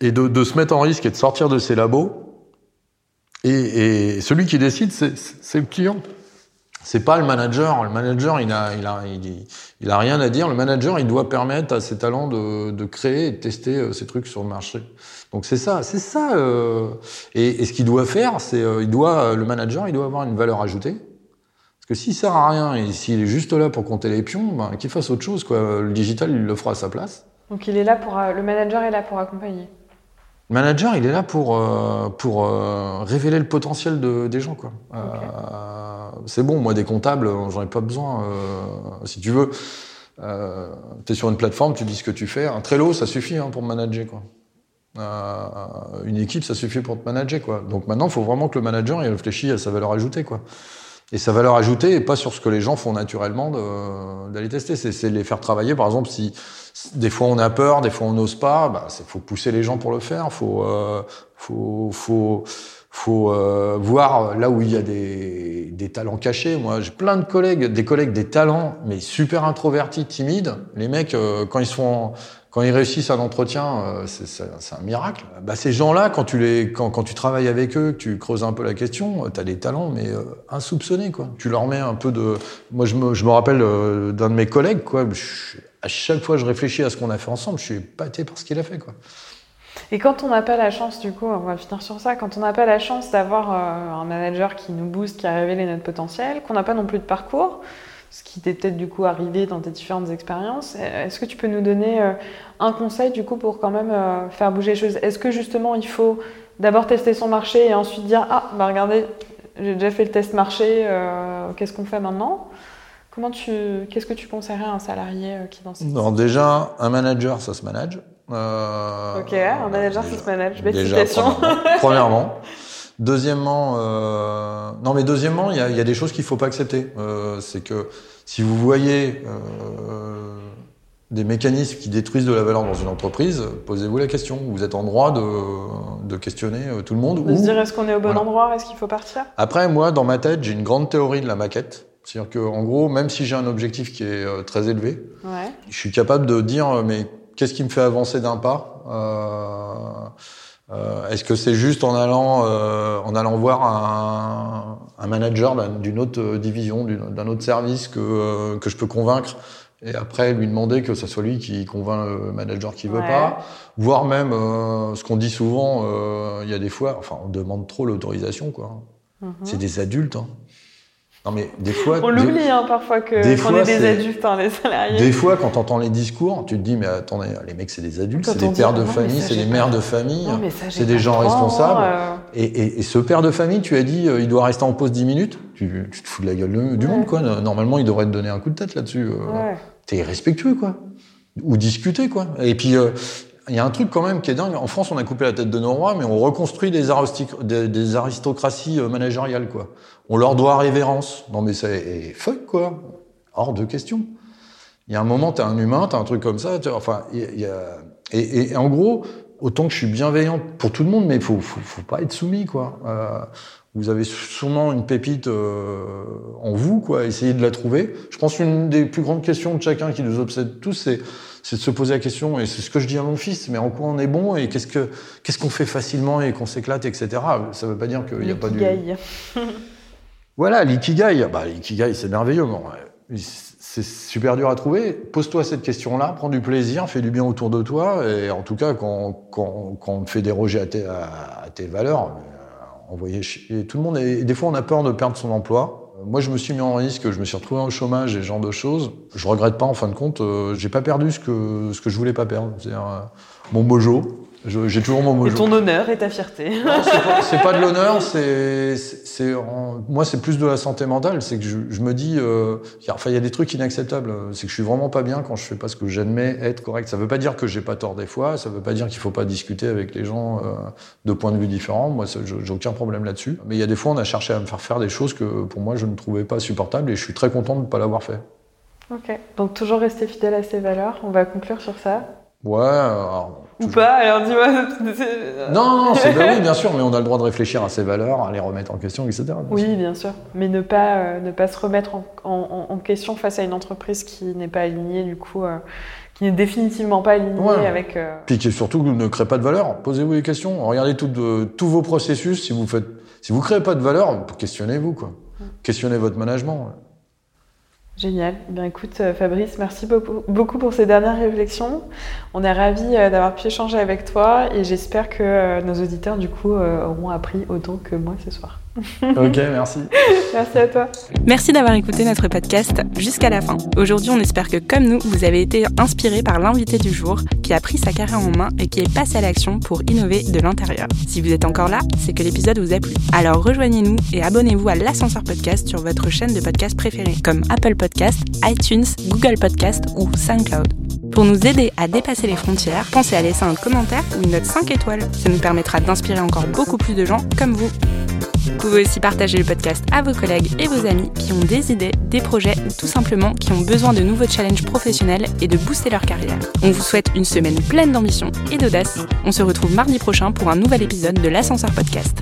et de, se mettre en risque et de sortir de ses labos. Et, celui qui décide, c'est le client. C'est pas le manager. Le manager, il a, il a, il, a rien à dire. Le manager, il doit permettre à ses talents de, créer et de tester euh, ces trucs sur le marché. Donc c'est ça, c'est ça. Euh, et, ce qu'il doit faire, c'est, euh, il doit, le manager, il doit avoir une valeur ajoutée. Parce que s'il sert à rien et s'il est juste là pour compter les pions, ben, qu'il fasse autre chose. Le digital, il le fera à sa place. Donc il est là pour, le manager est là pour accompagner. Le manager, il est là pour euh, pour euh, révéler le potentiel de, des gens quoi. Okay. Euh, c'est bon, moi des comptables, j'en ai pas besoin. si tu veux, tu es sur une plateforme, tu dis ce que tu fais. Un Trello, ça suffit hein, pour manager quoi. une équipe, ça suffit pour te manager quoi. Donc maintenant, il faut vraiment que le manager il réfléchisse à sa valeur ajoutée quoi. Et sa valeur ajoutée et pas sur ce que les gens font naturellement d'aller tester. C'est les faire travailler. Par exemple, si des fois on a peur, des fois on n'ose pas, bah, faut pousser les gens pour le faire. Faut, euh, faut, faut, euh, voir là où il y a des, des talents cachés. Moi, j'ai plein de collègues, des collègues, des talents, mais super introvertis, timides. Les mecs, euh, quand ils sont quand ils réussissent un entretien, euh, c'est un miracle. Bah, ces gens-là, quand tu quand, quand, tu travailles avec eux, que tu creuses un peu la question, tu as des talents, mais euh, insoupçonnés, quoi. Tu leur mets un peu de. Moi, je me, je me rappelle euh, d'un de mes collègues, quoi. À chaque fois, je réfléchis à ce qu'on a fait ensemble. Je suis épaté par ce qu'il a fait, quoi. Et quand on n'a pas la chance, du coup, on va finir sur ça, quand on n'a pas la chance d'avoir un manager qui nous booste, qui a révélé notre potentiel, qu'on n'a pas non plus de parcours, ce qui t'est peut-être du coup arrivé dans tes différentes expériences. Est-ce que tu peux nous donner un conseil du coup pour quand même faire bouger les choses? Est-ce que justement il faut d'abord tester son marché et ensuite dire ah bah regardez j'ai déjà fait le test marché, euh, qu'est-ce qu'on fait maintenant? Comment tu, qu'est-ce que tu conseillerais à un salarié qui dans cette Non, déjà un manager ça se manage. Euh, ok, un manager déjà, ça se manage. Déjà. Premièrement. (laughs) premièrement. Deuxièmement, euh, non mais deuxièmement, il y a, y a, des choses qu'il faut pas accepter. Euh, c'est que si vous voyez euh, des mécanismes qui détruisent de la valeur dans une entreprise, posez-vous la question. Vous êtes en droit de, de questionner tout le monde. De se dire est-ce qu'on est au bon voilà. endroit, est-ce qu'il faut partir? Après, moi, dans ma tête, j'ai une grande théorie de la maquette. C'est-à-dire que, en gros, même si j'ai un objectif qui est très élevé, ouais. je suis capable de dire mais qu'est-ce qui me fait avancer d'un pas euh, euh, Est-ce que c'est juste en allant euh, en allant voir un, un manager d'une autre division, d'un autre service que euh, que je peux convaincre et après lui demander que ce soit lui qui convainc le manager qui veut Ouais. pas, voire même euh, ce qu'on dit souvent, euh, il y a des fois, enfin on demande trop l'autorisation quoi. Mhm. C'est des adultes. Hein. Non mais des fois, On des- l'oublie hein, parfois que des est des adultes, hein, les salariés. des fois, quand t'entends les discours, tu te dis, mais attendez, les mecs, c'est des adultes, c'est des pères de non, mais famille, c'est des mères de famille, c'est des gens responsables. euh. Et, et- et ce père de famille, tu as dit, euh, il doit rester en pause 10 minutes. Tu, tu te fous de la gueule de- du Ouais. monde, quoi. Normalement, il devrait te donner un coup de tête là-dessus. euh. Ouais. T'es respectueux, quoi. Ou discuter, quoi. Et puis, il y a un truc quand même qui est dingue. En France, on a coupé la tête de nos rois, mais on reconstruit des, aristocraties managériales, quoi. On leur doit révérence. Non, mais c'est fuck, quoi. Hors de question. Il y a un moment, t'es un humain, t'as un truc comme ça. Enfin, il y a, et, et, en gros, autant que je suis bienveillant pour tout le monde, mais il faut, faut, faut, pas être soumis, quoi. Euh, vous avez sûrement une pépite euh, en vous, quoi. Essayez de la trouver. Je pense qu'une des plus grandes questions de chacun qui nous obsède tous, c'est de se poser la question, et c'est ce que je dis à mon fils, mais en quoi on est bon et qu'est-ce que qu'est-ce qu'on fait facilement et qu'on s'éclate, etc. Ça veut pas dire qu'il n'y a pas du. (laughs) voilà, l'ikigai. Bah, l'ikigai, c'est merveilleux. C'est super dur à trouver. Pose-toi cette question-là, prends du plaisir, fais du bien autour de toi, et en tout cas, quand, on te fait déroger à tes, à, valeurs, euh, envoyer tout le monde. Et des fois, on a peur de perdre son emploi. Moi, je me suis mis en risque, je me suis retrouvé au chômage et ce genre de choses. Je regrette pas, en fin de compte, euh, j'ai pas perdu ce que, ce que je voulais pas perdre. C'est-à-dire euh, mon mojo. J'ai toujours mon mojo. Et ton honneur et ta fierté. C'est pas, pas, de l'honneur, c'est, moi, c'est plus de la santé mentale. C'est que je, je me dis, euh, enfin, il y a des trucs inacceptables. C'est que je suis vraiment pas bien quand je fais pas ce que j'admets être correct. Ça veut pas dire que j'ai pas tort des fois. Ça veut pas dire qu'il faut pas discuter avec les gens euh, de points de vue différents. Moi, j'ai aucun problème là-dessus. Mais il y a des fois, on a cherché à me faire faire des choses que pour moi, je ne trouvais pas supportables et je suis très content de ne pas l'avoir fait. Ok. Donc toujours rester fidèle à ses valeurs. On va conclure sur ça. Ouais. Alors, ou pas Alors dis-moi. Non, non, c'est bah oui, (laughs) bien sûr, mais on a le droit de réfléchir à ses valeurs, à les remettre en question, etc. oui, bien sûr, mais ne pas euh, ne pas se remettre en, en, en, question face à une entreprise qui n'est pas alignée, du coup, euh, qui n'est définitivement pas alignée avec. Euh... Puis qui surtout ne crée pas de valeur. Posez-vous des questions. Regardez tout, tous vos processus. Si vous faites, si vous créez pas de valeur, questionnez-vous quoi. Questionnez votre management. Génial. Eh bien, écoute, euh, Fabrice, merci beaucoup pour ces dernières réflexions. On est ravis euh, d'avoir pu échanger avec toi et j'espère que euh, nos auditeurs, du coup, auront appris autant que moi ce soir. (laughs) ok, merci. merci à toi. Merci d'avoir écouté notre podcast jusqu'à la fin. Aujourd'hui, on espère que, comme nous, vous avez été inspiré par l'invité du jour qui a pris sa carrière en main et qui est passé à l'action pour innover de l'intérieur. Si vous êtes encore là, c'est que l'épisode vous a plu. Alors rejoignez-nous et abonnez-vous à l'Ascenseur Podcast sur votre chaîne de podcast préférée, comme Apple Podcast, iTunes, Google Podcast ou SoundCloud. Pour nous aider à dépasser les frontières, pensez à laisser un commentaire ou une note 5 étoiles. Ça nous permettra d'inspirer encore beaucoup plus de gens comme vous. Vous pouvez aussi partager le podcast à vos collègues et vos amis qui ont des idées, des projets ou tout simplement qui ont besoin de nouveaux challenges professionnels et de booster leur carrière. On vous souhaite une semaine pleine d'ambition et d'audace. On se retrouve mardi prochain pour un nouvel épisode de l'Ascenseur Podcast.